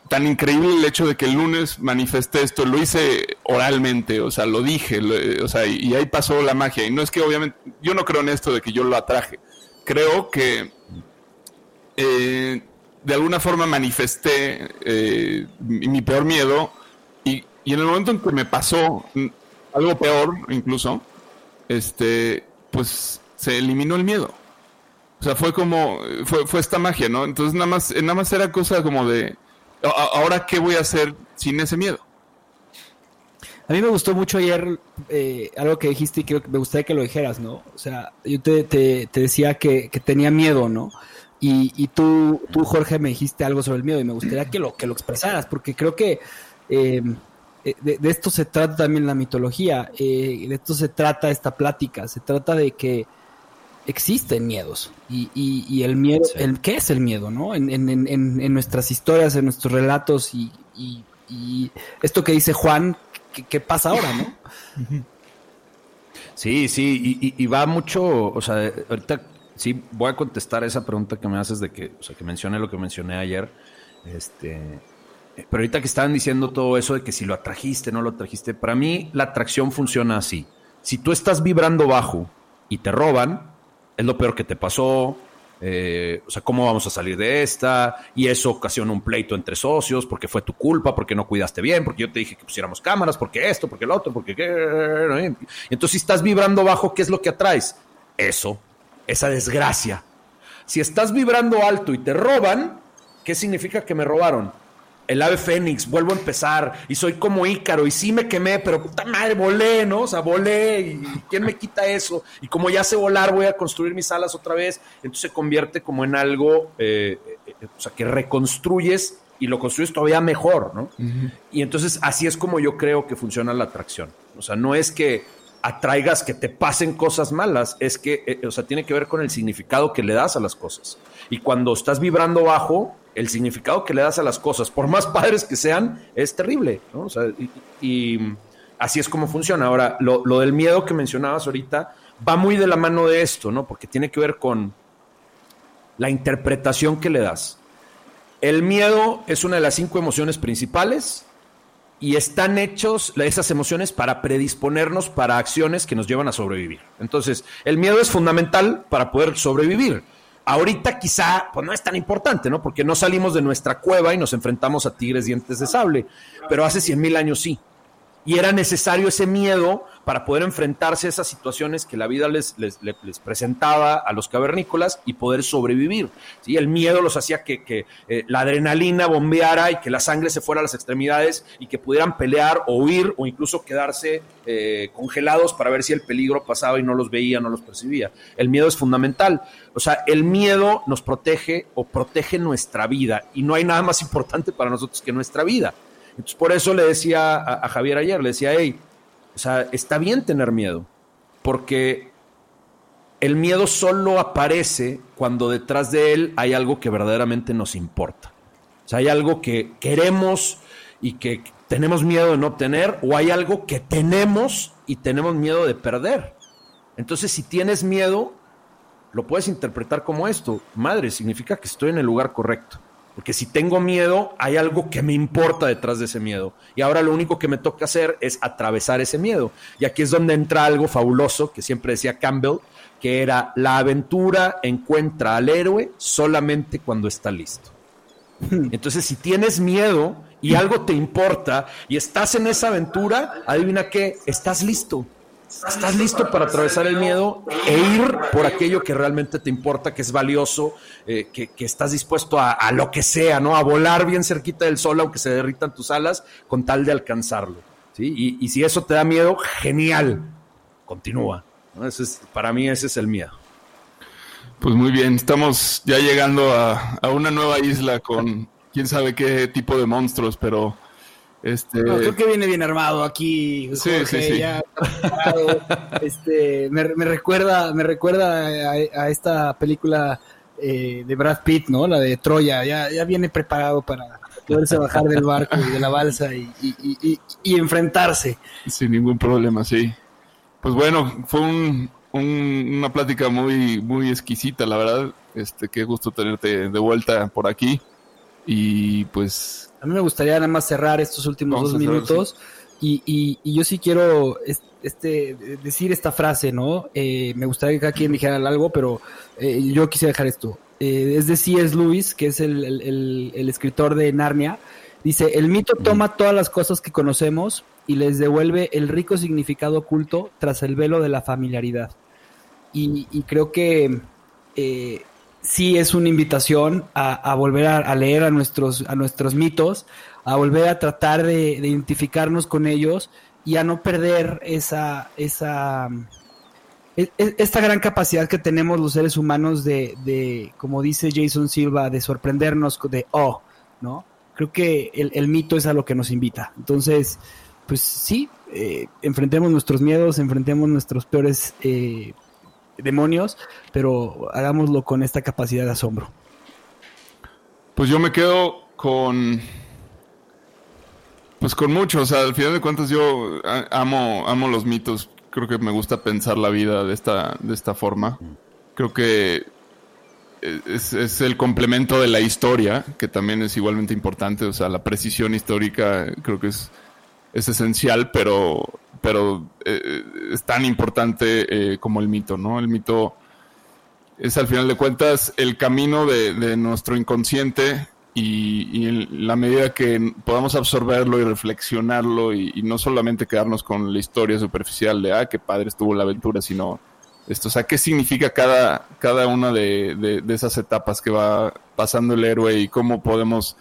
tan increíble el hecho de que el lunes manifesté esto, lo hice oralmente, o sea, lo dije, lo- o sea, y, y ahí pasó la magia. Y no es que obviamente, yo no creo en esto de que yo lo atraje. Creo que eh, de alguna forma manifesté eh, mi, peor miedo y, y en el momento en que me pasó algo peor, incluso, este, pues se eliminó el miedo. O sea, fue como, fue, fue esta magia, ¿no? Entonces nada más, nada más era cosa como de, "A- a- ahora qué voy a hacer sin ese miedo. A mí me gustó mucho ayer eh, algo que dijiste y creo que me gustaría que lo dijeras, ¿no? O sea, yo te, te, te decía que, que tenía miedo, ¿no? Y, y tú, tú, Jorge, me dijiste algo sobre el miedo y me gustaría que lo, que lo expresaras, porque creo que eh, eh, de, de esto se trata también la mitología, eh, de esto se trata esta plática, se trata de que existen miedos y, y, y el miedo, Sí. el, ¿qué es el miedo, no? En, en, en, en- nuestras historias, en nuestros relatos y, y, esto que dice Juan, ¿qué, qué pasa ahora, no? Sí, sí, y va mucho, o sea, ahorita sí voy a contestar esa pregunta que me haces de que, o sea, que mencioné lo que mencioné ayer, este, pero ahorita que estaban diciendo todo eso de que si lo atrajiste, no lo atrajiste, para mí la atracción funciona así. Si tú estás vibrando bajo y te roban, es lo peor que te pasó, eh, o sea, ¿cómo vamos a salir de esta? Y eso ocasiona un pleito entre socios, porque fue tu culpa, porque no cuidaste bien, porque yo te dije que pusiéramos cámaras, porque esto, porque el otro, porque qué. Entonces, si estás vibrando bajo, ¿qué es lo que atraes? Eso, esa desgracia. Si estás vibrando alto y te roban, ¿qué significa que me robaron? El ave fénix, vuelvo a empezar y soy como Ícaro y sí me quemé, pero puta madre, volé, ¿no? O sea, volé y ¿quién me quita eso? Y como ya sé volar, voy a construir mis alas otra vez. Entonces se convierte como en algo, eh, eh, eh, o sea, que reconstruyes y lo construyes todavía mejor, ¿no? Y entonces así es como yo creo que funciona la atracción. O sea, no es que atraigas que te pasen cosas malas, es que, eh, o sea, tiene que ver con el significado que le das a las cosas. Y cuando estás vibrando bajo, el significado que le das a las cosas, por más padres que sean, es terrible, ¿no? Y así es como funciona. Ahora, lo, lo del miedo que mencionabas ahorita va muy de la mano de esto, ¿no? Porque tiene que ver con la interpretación que le das. El miedo es una de las cinco emociones principales y están hechos esas emociones para predisponernos para acciones que nos llevan a sobrevivir. Entonces, el miedo es fundamental para poder sobrevivir. Ahorita quizá pues no es tan importante, ¿no? Porque no salimos de nuestra cueva y nos enfrentamos a tigres dientes de sable, pero hace 100 mil años sí. Y era necesario ese miedo para poder enfrentarse a esas situaciones que la vida les, les, presentaba a los cavernícolas y poder sobrevivir. ¿sí? El miedo los hacía que, que, eh, la adrenalina bombeara y que la sangre se fuera a las extremidades y que pudieran pelear o huir o incluso quedarse eh, congelados para ver si el peligro pasaba y no los veía, no los percibía. El miedo es fundamental. O sea, el miedo nos protege o protege nuestra vida y no hay nada más importante para nosotros que nuestra vida. Entonces, por eso le decía a, a Javier ayer, le decía, hey, o sea, está bien tener miedo, porque el miedo solo aparece cuando detrás de él hay algo que verdaderamente nos importa. O sea, hay algo que queremos y que tenemos miedo de no obtener, o hay algo que tenemos y tenemos miedo de perder. Entonces, si tienes miedo, lo puedes interpretar como esto. Madre, significa que estoy en el lugar correcto. Porque si tengo miedo, hay algo que me importa detrás de ese miedo. Y ahora lo único que me toca hacer es atravesar ese miedo. Y aquí es donde entra algo fabuloso que siempre decía Campbell, que era la aventura encuentra al héroe solamente cuando está listo. Entonces, si tienes miedo y algo te importa y estás en esa aventura, adivina qué, estás listo. Estás listo para atravesar el miedo e ir por aquello que realmente te importa, que es valioso, eh, que, que, estás dispuesto a, lo que sea, ¿no? A volar bien cerquita del sol, aunque se derritan tus alas, con tal de alcanzarlo. ¿sí? Y, y si eso te da miedo, genial, continúa. ¿no? Es, para mí ese es el miedo. Pues muy bien, estamos ya llegando a, a una nueva isla con quién sabe qué tipo de monstruos, pero este No, creo que viene bien armado aquí. Sí, Jorge, sí, sí. ya este, me, me recuerda, me recuerda a, a esta película eh, de Brad Pitt, ¿no? La de Troya. Ya, ya viene preparado para poderse bajar del barco y de la balsa y, y- y- y- y enfrentarse. sin ningún problema, sí. Pues bueno, fue un, un- una plática muy muy exquisita, la verdad. Este, qué gusto tenerte de vuelta por aquí. Y pues A mí me gustaría nada más cerrar estos últimos Vamos dos cerrar, minutos y, y- y yo sí quiero es- este, decir esta frase, ¿no? Eh, me gustaría que cada quien dijera algo, pero eh, yo quisiera dejar esto. Eh, es de C.S. Lewis, que es el, el- el- el escritor de Narnia. Dice, el mito toma todas las cosas que conocemos y les devuelve el rico significado oculto tras el velo de la familiaridad. Y, y creo que eh, sí es una invitación a, volver a, leer a nuestros, a nuestros mitos, a volver a tratar de, de identificarnos con ellos y a no perder esa, esa e- e- esta gran capacidad que tenemos los seres humanos de, de, como dice Jason Silva, de sorprendernos de oh, ¿no? Creo que el, el mito es a lo que nos invita. Entonces, pues sí, eh, enfrentemos nuestros miedos, enfrentemos nuestros peores eh, demonios, pero hagámoslo con esta capacidad de asombro. Pues yo me quedo con. Pues con mucho, o sea, al final de cuentas yo amo, amo los mitos. Creo que me gusta pensar la vida de esta, de esta forma. Creo que es, es el complemento de la historia, que también es igualmente importante. O sea, la precisión histórica creo que es, es esencial, pero, pero eh, es tan importante eh, como el mito, ¿no? El mito es al final de cuentas el camino de, de nuestro inconsciente y, en la medida que podamos absorberlo y reflexionarlo y, no solamente quedarnos con la historia superficial de, ah, qué padre estuvo la aventura, sino esto, o sea, qué significa cada, cada una de- de esas etapas que va pasando el héroe y cómo podemos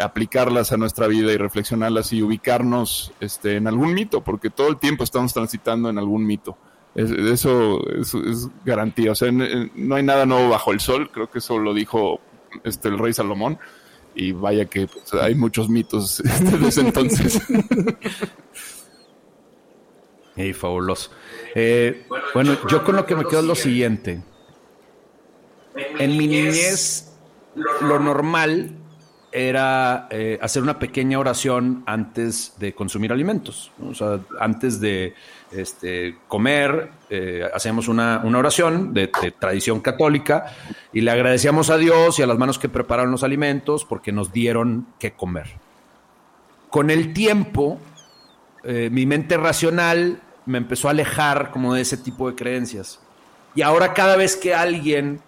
aplicarlas a nuestra vida y reflexionarlas y ubicarnos este, en algún mito, porque todo el tiempo estamos transitando en algún mito. Es- eso, es garantía. O sea, no hay nada nuevo bajo el sol. Creo que eso lo dijo este, el rey Salomón. Y vaya que pues, hay muchos mitos (laughs) desde ese entonces. (laughs) Y fabuloso. Eh, bueno, yo con lo que me quedo es lo siguiente. En mi niñez, lo normal era eh, hacer una pequeña oración antes de consumir alimentos. ¿no? O sea, antes de este, comer, eh, hacíamos una, una oración de, de tradición católica y le agradecíamos a Dios y a las manos que prepararon los alimentos porque nos dieron que comer. Con el tiempo, eh, mi mente racional me empezó a alejar como de ese tipo de creencias. Y ahora cada vez que alguien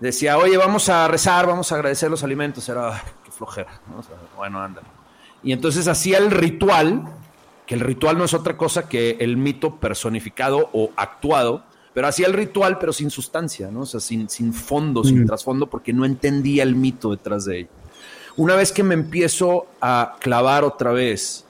decía, oye, vamos a rezar, vamos a agradecer los alimentos, era, "Ay, qué flojera. ¿no? O sea, bueno, anda. Y entonces hacía el ritual, que el ritual no es otra cosa que el mito personificado o actuado, pero hacía el ritual pero sin sustancia, ¿no? O sea, sin, sin fondo, sin trasfondo, porque no entendía el mito detrás de ello. Una vez que me empiezo a clavar otra vez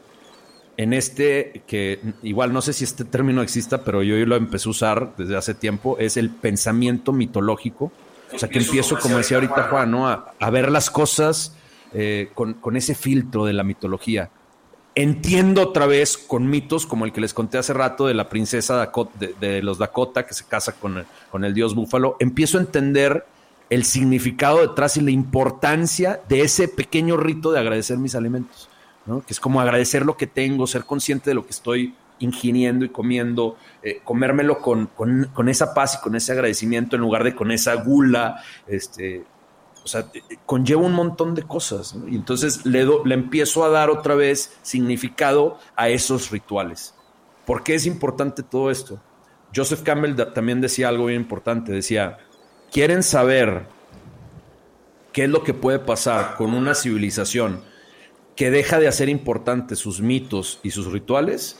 en este, que igual no sé si este término exista, pero yo lo empecé a usar desde hace tiempo, es el pensamiento mitológico. O sea, que empiezo, como decía ahorita Juan, ¿no? a, a ver las cosas eh, con, ese filtro de la mitología. Entiendo otra vez con mitos como el que les conté hace rato de la princesa Dakota- de, de los Dakota que se casa con el, con el dios búfalo. Empiezo a entender el significado detrás y la importancia de ese pequeño rito de agradecer mis alimentos. ¿no? Que es como agradecer lo que tengo, ser consciente de lo que estoy ingiriendo y comiendo, eh, comérmelo con, con- con esa paz y con ese agradecimiento en lugar de con esa gula. Este, o sea, eh, conlleva un montón de cosas. Y entonces le, do- le empiezo a dar otra vez significado a esos rituales. ¿Por qué es importante todo esto? Joseph Campbell también decía algo bien importante. Decía, ¿quieren saber qué es lo que puede pasar con una civilización que deja de hacer importantes sus mitos y sus rituales?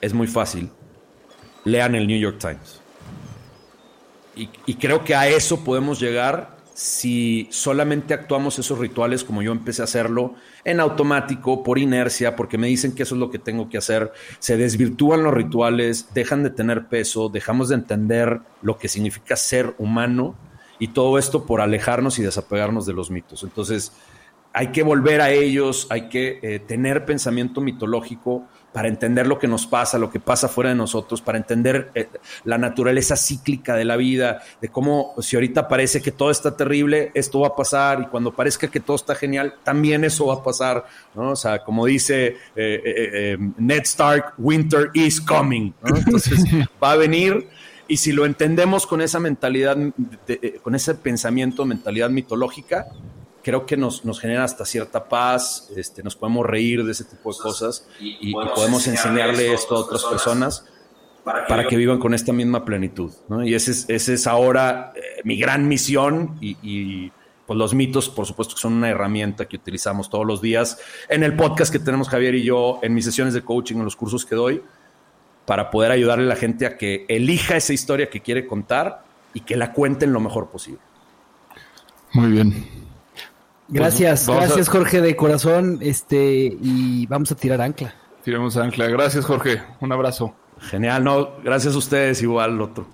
Es muy fácil. Lean el New York Times. Y creo que a eso podemos llegar si solamente actuamos esos rituales como yo empecé a hacerlo, en automático, por inercia, porque me dicen que eso es lo que tengo que hacer, se desvirtúan los rituales, dejan de tener peso, dejamos de entender lo que significa ser humano y todo esto por alejarnos y desapegarnos de los mitos. Entonces, hay que volver a ellos, hay que eh, tener pensamiento mitológico para entender lo que nos pasa, lo que pasa fuera de nosotros, para entender eh, la naturaleza cíclica de la vida, de cómo si ahorita parece que todo está terrible, esto va a pasar, y cuando parezca que todo está genial, también eso va a pasar, ¿no? O sea, como dice eh, Ned Stark, winter is coming, (laughs) Entonces va a venir. Y si lo entendemos con esa mentalidad, con ese pensamiento, mentalidad mitológica, creo que nos, nos genera hasta cierta paz, este, nos podemos reír de ese tipo de cosas y, podemos enseñarle esto a otras personas para que vivan con esta misma plenitud. Y esa es, ese es ahora eh, mi gran misión y, pues los mitos, por supuesto, que son una herramienta que utilizamos todos los días en el podcast que tenemos Javier y yo, en mis sesiones de coaching, en los cursos que doy, para poder ayudarle a la gente a que elija esa historia que quiere contar y que la cuenten lo mejor posible. Muy bien. Gracias, gracias Jorge de corazón, este y vamos a tirar ancla. Tiramos ancla. Gracias Jorge, un abrazo. Genial, no, gracias a ustedes igual otro.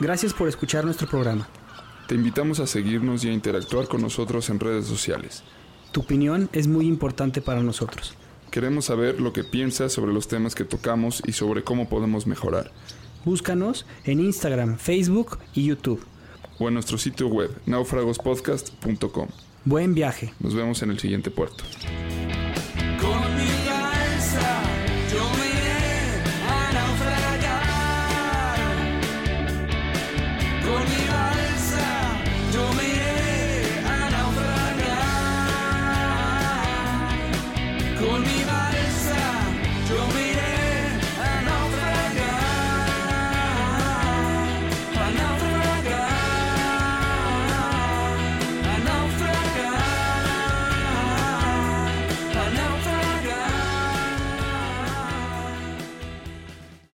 Gracias por escuchar nuestro programa. Te invitamos a seguirnos y a interactuar con nosotros en redes sociales. Tu opinión es muy importante para nosotros. Queremos saber lo que piensas sobre los temas que tocamos y sobre cómo podemos mejorar. Búscanos en Instagram, Facebook y YouTube. O en nuestro sitio web, naufragospodcast.com. Buen viaje. Nos vemos en el siguiente puerto.